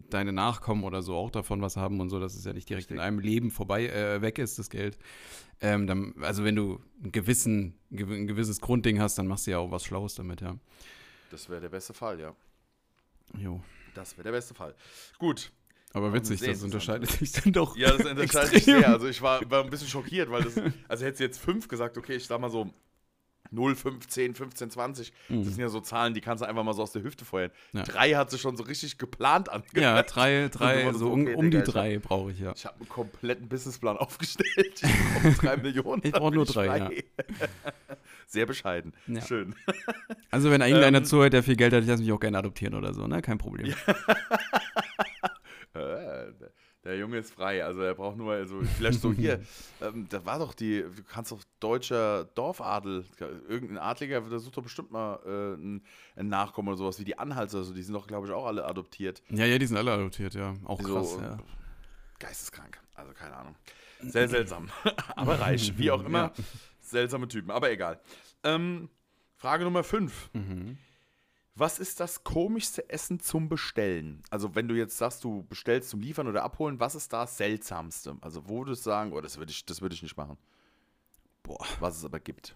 deine Nachkommen oder so auch davon was haben und so, dass es ja nicht direkt Richtig. in einem Leben vorbei äh, weg ist, das Geld. Ähm, dann, also wenn du einen gewissen, ein gewisses Grundding hast, dann machst du ja auch was Schlaues damit, ja. Das wäre der beste Fall, ja. Jo. Das wäre der beste Fall. Gut. Aber witzig, das unterscheidet sich dann doch. Ja, das unterscheidet sich sehr. Also ich war, war ein bisschen schockiert, weil das, also hätte sie jetzt fünf gesagt, okay, ich sag mal so 0, 15, 15, 20. Mhm. Das sind ja so Zahlen, die kannst du einfach mal so aus der Hüfte feuern. Ja. Drei hat sie schon so richtig geplant angehört. Ja, [laughs] drei, drei, so um, okay, um die drei brauche ich ja. Ich habe einen kompletten Businessplan [laughs] aufgestellt. Ich brauche [laughs] drei Millionen. Ich brauche nur drei, ja. Sehr bescheiden. Ja. Schön. Also wenn irgendeiner ähm, zuhört, der viel Geld hat, ich lasse mich auch gerne adoptieren oder so, ne? Kein Problem. Der Junge ist frei, also er braucht nur, also vielleicht so hier, [laughs] ähm, das war doch die, du kannst doch deutscher Dorfadel, irgendein Adliger, der sucht doch bestimmt mal äh, ein, ein, Nachkommen oder sowas, wie die Anhalter, also die sind doch, glaube ich, auch alle adoptiert. Ja, ja, die sind alle adoptiert, ja. Auch krass, so, ja. Geisteskrank, also keine Ahnung. Sehr [laughs] seltsam, [laughs] aber reich, wie auch immer. Ja. Seltsame Typen, aber egal. Ähm, Frage Nummer 5. Mhm. Was ist das komischste Essen zum Bestellen? Also, wenn du jetzt sagst, du bestellst zum Liefern oder Abholen, was ist das seltsamste? Also, wo würdest du sagen, oh, das würde ich, würd ich nicht machen? Boah. Was es aber gibt.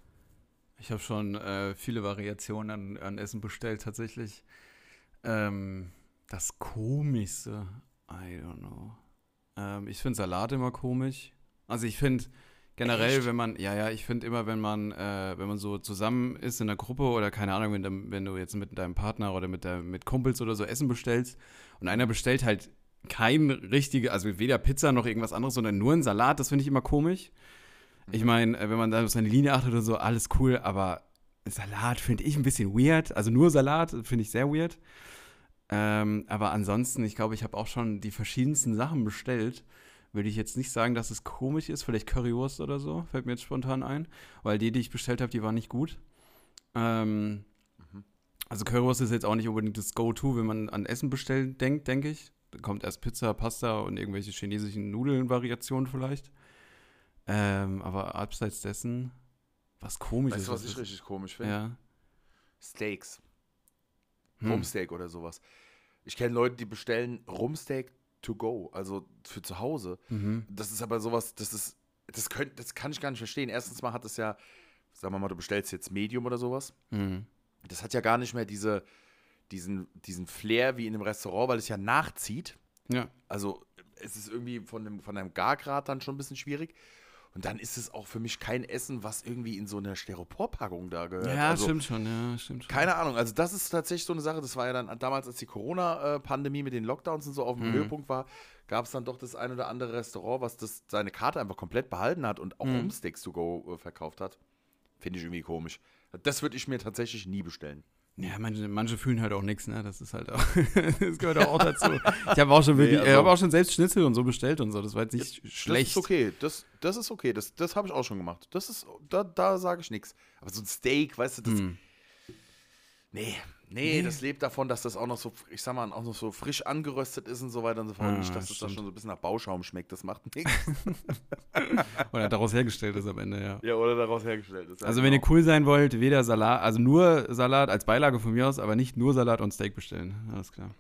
Ich habe schon äh, viele Variationen an, an, Essen bestellt, tatsächlich. Ähm, das komischste, I don't know. Ähm, ich finde Salat immer komisch. Also, ich finde generell, Echt? wenn man, ja, ja, ich finde immer, wenn man, äh, wenn man so zusammen ist in einer Gruppe oder keine Ahnung, wenn, wenn du jetzt mit deinem Partner oder mit, der, mit Kumpels oder so Essen bestellst und einer bestellt halt kein richtige, also weder Pizza noch irgendwas anderes, sondern nur einen Salat, das finde ich immer komisch. Ich mhm. meine, äh, wenn man da auf seine Linie achtet oder so, alles cool, aber Salat finde ich ein bisschen weird. Also nur Salat finde ich sehr weird. Ähm, aber ansonsten, ich glaube, ich habe auch schon die verschiedensten Sachen bestellt würde ich jetzt nicht sagen, dass es komisch ist. Vielleicht Currywurst oder so, fällt mir jetzt spontan ein. Weil die, die ich bestellt habe, die waren nicht gut. Ähm, mhm. Also Currywurst ist jetzt auch nicht unbedingt das Go-To, wenn man an Essen bestellt, denkt, denke ich. Da kommt erst Pizza, Pasta und irgendwelche chinesischen Nudeln-Variationen vielleicht. Ähm, aber abseits dessen, was komisch weißt ist. Weißt du, was ich richtig komisch finde? Ja. Steaks. Hm. Rumsteak oder sowas. Ich kenne Leute, die bestellen Rumsteak to go, also für zu Hause. Mhm. Das ist aber sowas, das ist, das, könnt, das kann ich gar nicht verstehen. Erstens mal hat es ja, sagen wir mal, du bestellst jetzt Medium oder sowas. Mhm. Das hat ja gar nicht mehr diese, diesen, diesen Flair wie in einem Restaurant, weil es ja nachzieht. Ja. Also es ist irgendwie von einem, von einem Gargrad dann schon ein bisschen schwierig. Und dann ist es auch für mich kein Essen, was irgendwie in so einer Styroporpackung da gehört. Ja, also, stimmt schon, ja, stimmt schon. Keine Ahnung, also das ist tatsächlich so eine Sache, das war ja dann damals, als die Corona-Pandemie mit den Lockdowns und so auf dem mhm. Höhepunkt war, gab es dann doch das ein oder andere Restaurant, was das, seine Karte einfach komplett behalten hat und auch mhm. Umsticks to go äh, verkauft hat. Finde ich irgendwie komisch. Das würde ich mir tatsächlich nie bestellen. Ja, manche, manche fühlen halt auch nichts, ne? Das ist halt auch, [laughs] das gehört auch dazu. Ich habe auch schon wirklich, nee, also, habe auch schon selbst Schnitzel und so bestellt und so. Das war jetzt nicht das, schlecht. Das ist okay, das, das ist okay. Das, das habe ich auch schon gemacht. Das ist, da, da sage ich nichts. Aber so ein Steak, weißt du, das. Hm. Nee, Nee, nee, das lebt davon, dass das auch noch so, ich sag mal, auch noch so frisch angeröstet ist und so weiter und so fort. Ah, nicht, dass das dann schon so ein bisschen nach Bauschaum schmeckt. Das macht [laughs] nichts. oder daraus hergestellt ist am Ende, ja. Ja, oder daraus hergestellt ist. Also, wenn ihr cool sein wollt, weder Salat, also nur Salat als Beilage von mir aus, aber nicht nur Salat und Steak bestellen. Alles klar.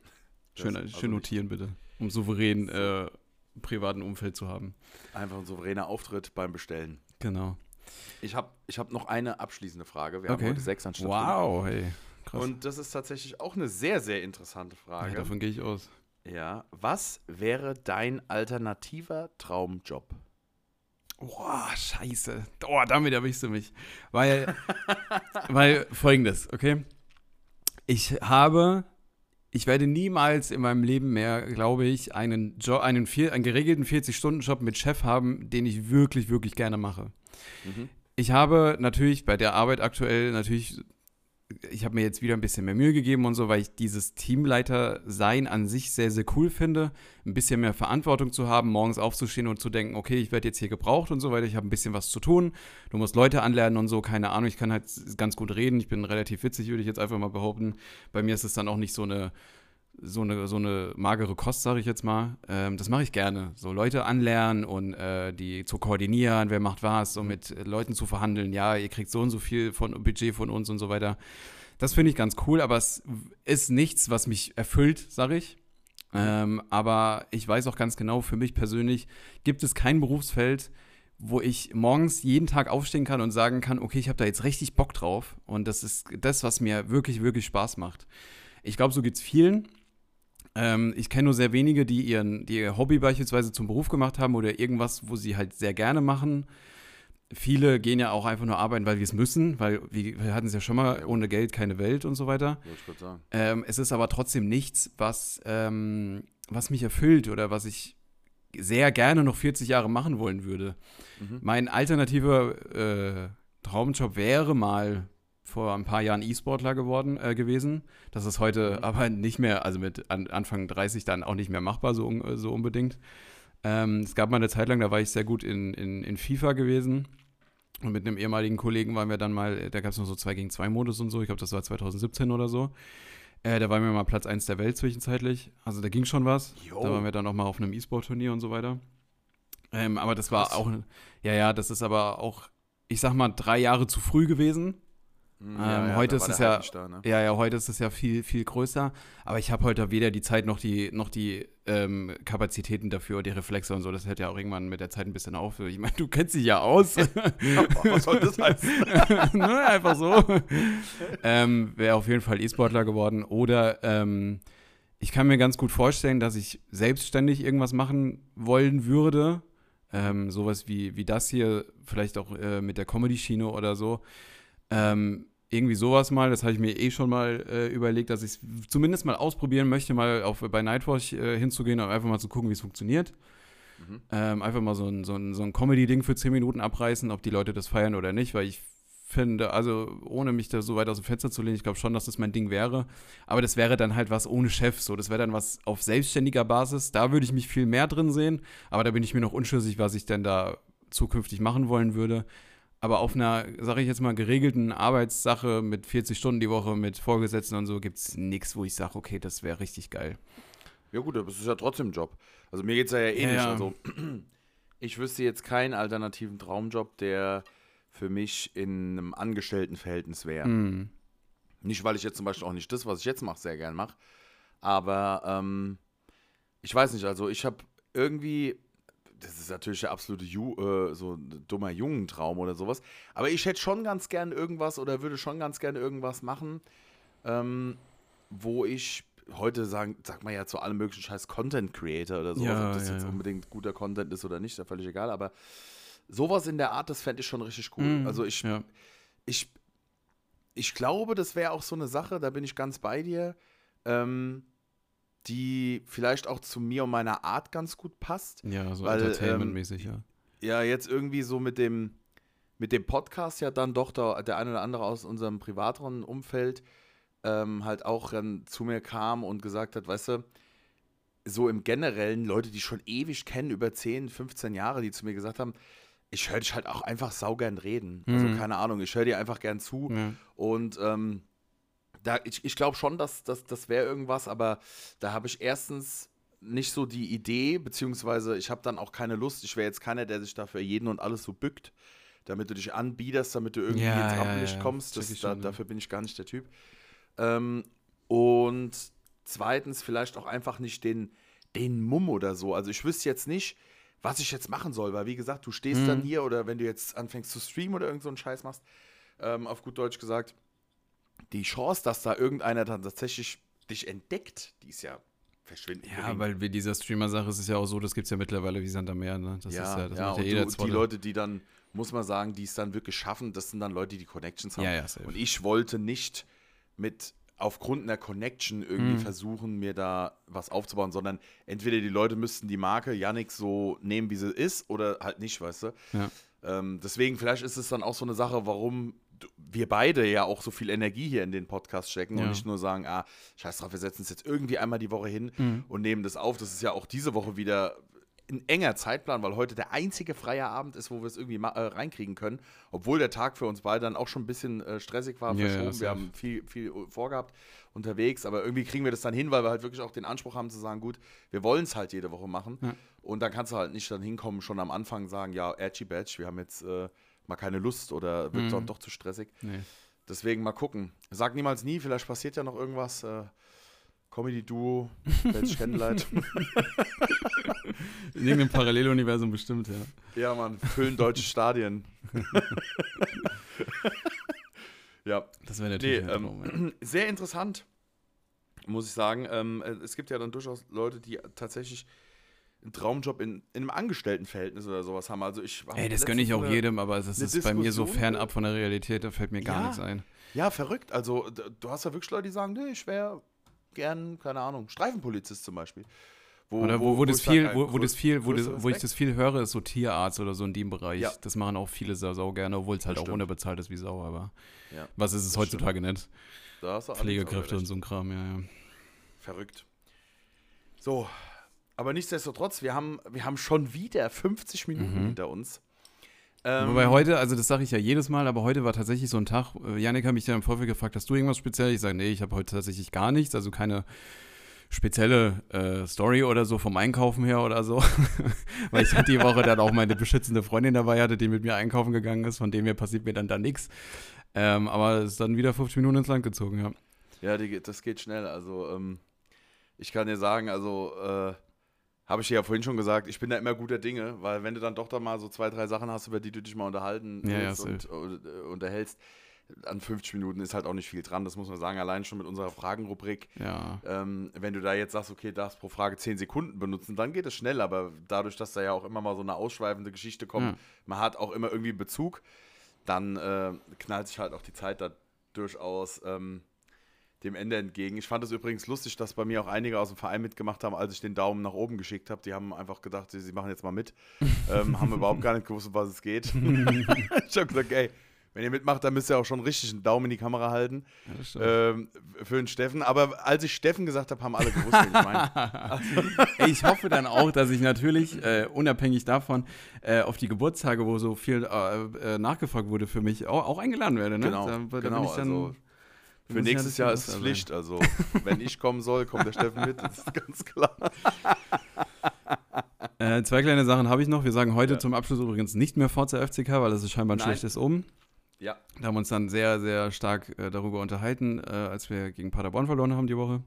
Schön, also schön notieren, bitte. Um souverän äh, privaten Umfeld zu haben. Einfach ein souveräner Auftritt beim Bestellen. Genau. Ich habe ich hab noch eine abschließende Frage. Wir okay. haben heute sechs anstatt Wow, fünf. hey. Krass. Und das ist tatsächlich auch eine sehr, sehr interessante Frage. Ja, davon gehe ich aus. Ja. Was wäre dein alternativer Traumjob? Boah, scheiße. Oh, damit erwischst du mich. Weil, [laughs] weil folgendes, okay? Ich habe, ich werde niemals in meinem Leben mehr, glaube ich, einen, Job, einen, vier, einen geregelten 40-Stunden-Job mit Chef haben, den ich wirklich, wirklich gerne mache. Mhm. Ich habe natürlich bei der Arbeit aktuell natürlich ich habe mir jetzt wieder ein bisschen mehr Mühe gegeben und so, weil ich dieses Teamleiter-Sein an sich sehr, sehr cool finde. Ein bisschen mehr Verantwortung zu haben, morgens aufzustehen und zu denken, okay, ich werde jetzt hier gebraucht und so weiter, ich habe ein bisschen was zu tun. Du musst Leute anlernen und so, keine Ahnung, ich kann halt ganz gut reden, ich bin relativ witzig, würde ich jetzt einfach mal behaupten. Bei mir ist es dann auch nicht so eine so eine, so eine magere Kost, sage ich jetzt mal. Ähm, das mache ich gerne. So Leute anlernen und äh, die zu koordinieren, wer macht was, so mit Leuten zu verhandeln. Ja, ihr kriegt so und so viel von Budget von uns und so weiter. Das finde ich ganz cool, aber es ist nichts, was mich erfüllt, sage ich. Ähm, aber ich weiß auch ganz genau, für mich persönlich gibt es kein Berufsfeld, wo ich morgens jeden Tag aufstehen kann und sagen kann, okay, ich habe da jetzt richtig Bock drauf. Und das ist das, was mir wirklich, wirklich Spaß macht. Ich glaube, so geht es vielen. Ähm, ich kenne nur sehr wenige, die, ihren, die ihr Hobby beispielsweise zum Beruf gemacht haben oder irgendwas, wo sie halt sehr gerne machen. Viele gehen ja auch einfach nur arbeiten, weil wir es müssen, weil wir, wir hatten es ja schon mal, ohne Geld keine Welt und so weiter. Ähm, es ist aber trotzdem nichts, was, ähm, was mich erfüllt oder was ich sehr gerne noch 40 Jahre machen wollen würde. Mhm. Mein alternativer äh, Traumjob wäre mal vor ein paar Jahren E-Sportler geworden äh, gewesen. Das ist heute mhm. aber nicht mehr, also mit an, Anfang 30 dann auch nicht mehr machbar, so, so unbedingt. Ähm, es gab mal eine Zeit lang, da war ich sehr gut in, in, in FIFA gewesen. Und mit einem ehemaligen Kollegen waren wir dann mal, da gab es noch so 2 gegen 2 Modus und so, ich glaube, das war 2017 oder so. Äh, da waren wir mal Platz 1 der Welt zwischenzeitlich. Also da ging schon was. Jo. Da waren wir dann auch mal auf einem E-Sport-Turnier und so weiter. Ähm, aber das war auch, ja, ja, das ist aber auch, ich sag mal, drei Jahre zu früh gewesen. Hm, ja, ähm, ja, heute ist es ja, da, ne? ja, ja, heute ist es ja viel, viel größer. Aber ich habe heute weder die Zeit noch die, noch die ähm, Kapazitäten dafür, die Reflexe und so. Das hört ja auch irgendwann mit der Zeit ein bisschen auf. Ich meine, du kennst dich ja aus. [laughs] Was soll das heißen? [laughs] ne, einfach so. ähm, Wäre auf jeden Fall E-Sportler geworden. Oder ähm, ich kann mir ganz gut vorstellen, dass ich selbstständig irgendwas machen wollen würde. Ähm, sowas wie, wie das hier, vielleicht auch äh, mit der Comedy-Schiene oder so. Ähm, irgendwie sowas mal, das habe ich mir eh schon mal äh, überlegt, dass ich es zumindest mal ausprobieren möchte, mal auf, bei Nightwatch äh, hinzugehen und einfach mal zu gucken, wie es funktioniert. Mhm. Ähm, einfach mal so ein, so ein, so ein Comedy-Ding für 10 Minuten abreißen, ob die Leute das feiern oder nicht, weil ich finde, also ohne mich da so weit aus dem Fenster zu lehnen, ich glaube schon, dass das mein Ding wäre. Aber das wäre dann halt was ohne Chef, so. Das wäre dann was auf selbstständiger Basis. Da würde ich mich viel mehr drin sehen, aber da bin ich mir noch unschlüssig, was ich denn da zukünftig machen wollen würde. Aber auf einer, sage ich jetzt mal, geregelten Arbeitssache mit 40 Stunden die Woche, mit Vorgesetzten und so, gibt es nichts, wo ich sage, okay, das wäre richtig geil. Ja, gut, aber es ist ja trotzdem ein Job. Also mir geht es ja, ja ähnlich. Ja, ja. Also [clears throat] ich wüsste jetzt keinen alternativen Traumjob, der für mich in einem Angestelltenverhältnis wäre. Mhm. Nicht, weil ich jetzt zum Beispiel auch nicht das, was ich jetzt mache, sehr gern mache. Aber ähm, ich weiß nicht, also ich habe irgendwie das ist natürlich der absolute Ju, äh, so dummer Jungentraum oder sowas. Aber ich hätte schon ganz gern irgendwas oder würde schon ganz gern irgendwas machen, ähm, wo ich heute sagen, sagt man ja zu allem möglichen Scheiß Content Creator oder sowas, ja, ob das ja, jetzt ja. unbedingt guter Content ist oder nicht, ist ja völlig egal, aber sowas in der Art, das fände ich schon richtig cool. Mhm, also ich, ich, ich glaube, das wäre auch so eine Sache, da bin ich ganz bei dir. Ähm, die vielleicht auch zu mir und meiner Art ganz gut passt. Ja, so Entertainment-mäßig, ähm, ja. Ja, jetzt irgendwie so mit dem, mit dem Podcast ja dann doch der, der eine oder andere aus unserem privateren Umfeld ähm, halt auch dann zu mir kam und gesagt hat, weißt du, so im Generellen Leute, die schon ewig kennen, über 10, 15 Jahre, die zu mir gesagt haben, ich höre dich halt auch einfach saugern reden. Also mhm. keine Ahnung, ich höre dir einfach gern zu mhm. und ähm, da, ich, ich glaube schon, dass, dass das wäre irgendwas, aber da habe ich erstens nicht so die Idee, beziehungsweise ich habe dann auch keine Lust. Ich wäre jetzt keiner, der sich da für jeden und alles so bückt, damit du dich anbiederst, damit du irgendwie ja, ins Rampenlicht ja, ja. kommst. Das, da, dafür bin ich gar nicht der Typ. Ähm, und zweitens vielleicht auch einfach nicht den, den Mumm oder so. Also ich wüsste jetzt nicht, was ich jetzt machen soll, weil wie gesagt, du stehst mhm. dann hier oder wenn du jetzt anfängst zu streamen oder irgend so einen Scheiß machst, ähm, auf gut Deutsch gesagt, die Chance, dass da irgendeiner dann tatsächlich dich entdeckt, die ist ja verschwinden. Ja, gering. weil bei dieser Streamer-Sache ist es ja auch so, das gibt es ja mittlerweile wie Sand am Meer. Ne? Das ja, ist ja, das ja, macht ja jeder du, Die Leute, die dann, muss man sagen, die es dann wirklich schaffen, das sind dann Leute, die Connections haben. Ja, ja, und ich wollte nicht mit aufgrund einer Connection irgendwie hm. versuchen, mir da was aufzubauen, sondern entweder die Leute müssten die Marke Yannick so nehmen, wie sie ist, oder halt nicht, weißt du? Ja. Ähm, deswegen, vielleicht ist es dann auch so eine Sache, warum wir beide ja auch so viel Energie hier in den Podcast stecken ja. und nicht nur sagen, ah, scheiß drauf, wir setzen es jetzt irgendwie einmal die Woche hin mhm. und nehmen das auf. Das ist ja auch diese Woche wieder ein enger Zeitplan, weil heute der einzige freie Abend ist, wo wir es irgendwie äh, reinkriegen können. Obwohl der Tag für uns beide dann auch schon ein bisschen äh, stressig war, ja, verschoben. Ja, wir haben viel, viel vorgehabt unterwegs, aber irgendwie kriegen wir das dann hin, weil wir halt wirklich auch den Anspruch haben zu sagen, gut, wir wollen es halt jede Woche machen. Ja. Und dann kannst du halt nicht dann hinkommen, schon am Anfang sagen, ja, Edgy Badge, wir haben jetzt äh, mal keine Lust oder wird mhm. dann doch zu stressig. Nee. Deswegen mal gucken. Sag niemals nie, vielleicht passiert ja noch irgendwas. Äh, Comedy-Duo, [laughs] Badge Candlelight. [laughs] In irgendeinem Paralleluniversum bestimmt, ja. Ja, man, füllen deutsche Stadien. [laughs] ja. Das wäre natürlich nee, ähm, [clears throat] Sehr interessant, muss ich sagen. Ähm, es gibt ja dann durchaus Leute, die tatsächlich einen Traumjob in, in einem Angestelltenverhältnis oder sowas haben. Also ich Ey, das gönne ich auch jedem, aber das ist Diskussion, bei mir so fernab von der Realität, da fällt mir gar ja, nichts ein. Ja, verrückt. Also du hast ja wirklich Leute, die sagen, nee, ich wäre gern, keine Ahnung, Streifenpolizist zum Beispiel. Wo, oder wo, wo, wo das viel, sag, wo, wo das viel, wo, das, wo ich das viel höre, ist so Tierarzt oder so in dem Bereich. Ja. Das machen auch viele sau, sau gerne, obwohl es halt das auch unterbezahlt ist wie Sau, aber ja. was ist es heutzutage stimmt. nicht? Pflegekräfte und so ein Kram, ja, ja. Verrückt. So, aber nichtsdestotrotz, wir haben, wir haben schon wieder 50 Minuten mhm. hinter uns. Ähm, Wobei heute, also das sage ich ja jedes Mal, aber heute war tatsächlich so ein Tag. Äh, Janik hat mich ja im Vorfeld gefragt, hast du irgendwas speziell? Ich sage, nee, ich habe heute tatsächlich gar nichts, also keine spezielle äh, Story oder so vom Einkaufen her oder so. [laughs] Weil ich die Woche dann auch meine beschützende Freundin dabei hatte, die mit mir einkaufen gegangen ist, von dem her passiert mir dann da nichts. Ähm, aber es ist dann wieder 50 Minuten ins Land gezogen, ja. Ja, die, das geht schnell. Also, ähm, ich kann dir sagen, also äh, habe ich dir ja vorhin schon gesagt, ich bin da immer guter Dinge, weil wenn du dann doch da mal so zwei, drei Sachen hast, über die du dich mal unterhalten ja, ja, und, und äh, unterhältst, an 50 Minuten ist halt auch nicht viel dran, das muss man sagen, allein schon mit unserer Fragenrubrik. Ja. Ähm, wenn du da jetzt sagst, okay, darfst pro Frage 10 Sekunden benutzen, dann geht es schnell, aber dadurch, dass da ja auch immer mal so eine ausschweifende Geschichte kommt, man hat auch immer irgendwie Bezug, dann äh, knallt sich halt auch die Zeit da durchaus ähm, dem Ende entgegen. Ich fand es übrigens lustig, dass bei mir auch einige aus dem Verein mitgemacht haben, als ich den Daumen nach oben geschickt habe. Die haben einfach gedacht, sie, sie machen jetzt mal mit. [laughs] ähm, haben überhaupt gar nicht gewusst, um was es geht. [laughs] ich habe gesagt, ey, wenn ihr mitmacht, dann müsst ihr auch schon richtig einen Daumen in die Kamera halten. Ähm, für den Steffen. Aber als ich Steffen gesagt habe, haben alle gewusst, was ich meine. [laughs] ich hoffe dann auch, dass ich natürlich, äh, unabhängig davon, äh, auf die Geburtstage, wo so viel äh, äh nachgefragt wurde für mich, auch, auch eingeladen werde. Ne? Genau, da, da genau also für nächstes Jahr ist es Pflicht. Also, wenn ich kommen soll, kommt der Steffen mit. Das ist ganz klar. [laughs] Äh, zwei kleine Sachen habe ich noch. Wir sagen heute ja. zum Abschluss übrigens nicht mehr VC FCK, weil das ist scheinbar ein Nein. schlechtes Um. Ja. Da haben wir uns dann sehr, sehr stark äh, darüber unterhalten, äh, als wir gegen Paderborn verloren haben die Woche.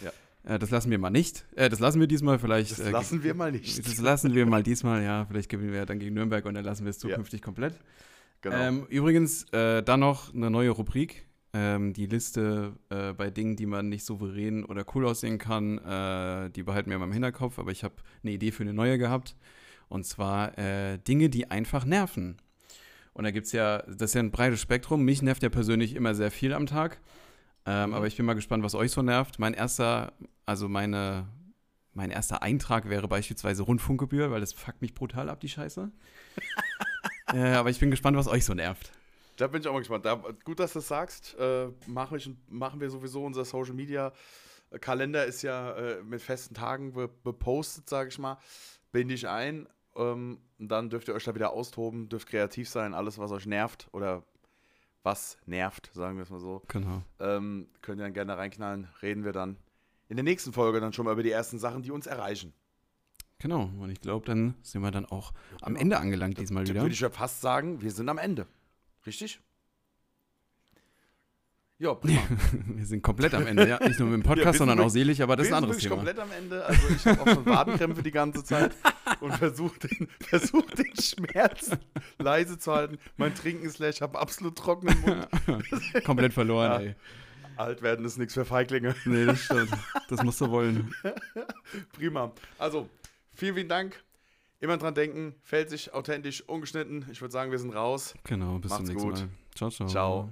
Ja. Äh, das lassen wir mal nicht. Äh, das lassen wir diesmal vielleicht. Das äh, lassen wir mal nicht. Das lassen wir mal diesmal, ja. Vielleicht gewinnen wir dann gegen Nürnberg und dann lassen wir es zukünftig ja. komplett. Genau. Ähm, übrigens, dann noch eine neue Rubrik ähm, die Liste äh, bei Dingen, die man nicht souverän oder cool aussehen kann, äh, die behalten wir mal im Hinterkopf, aber ich habe eine Idee für eine neue gehabt. Und zwar äh, Dinge, die einfach nerven. Und da gibt es ja, das ist ja ein breites Spektrum. Mich nervt ja persönlich immer sehr viel am Tag. Ähm, mhm. Aber ich bin mal gespannt, was euch so nervt. Mein erster, also meine, mein erster Eintrag wäre beispielsweise Rundfunkgebühr, weil das fuckt mich brutal ab, die Scheiße. [laughs] äh, aber ich bin gespannt, was euch so nervt. Da bin ich auch mal gespannt. Da, gut, dass du das sagst. Äh, machen, wir, machen wir sowieso unser Social Media. Kalender ist ja äh, mit festen Tagen bepostet, sage ich mal. Binde ich ein. Ähm, und dann dürft ihr euch da wieder austoben, dürft kreativ sein, alles, was euch nervt oder was nervt, sagen wir es mal so. Genau. Ähm, könnt ihr dann gerne reinknallen. Reden wir dann in der nächsten Folge dann schon mal über die ersten Sachen, die uns erreichen. Genau, und ich glaube, dann sind wir dann auch am Ende angelangt diesmal wieder. Würde ich ja fast sagen, wir sind am Ende. Richtig? Ja, prima. [laughs] wir sind komplett am Ende, ja. Nicht nur mit dem Podcast, [laughs] ja, sondern auch selig, aber das ist ein anderes Thema. komplett am Ende. Also ich habe auch schon Wadenkrämpfe die ganze Zeit [laughs] und versuche den, versuch den Schmerz leise zu halten. Mein Trinken ist leer, ich habe absolut trockenen Mund. komplett verloren, ja. ey. Alt werden ist nichts für Feiglinge. Nee, das stimmt. Das musst du wollen. Prima. Also, vielen, vielen Dank. Immer dran denken, fällt sich authentisch, ungeschnitten. Ich würde sagen, wir sind raus. Genau, bis Macht's zum nächsten gut. Mal. Ciao, ciao. Ciao.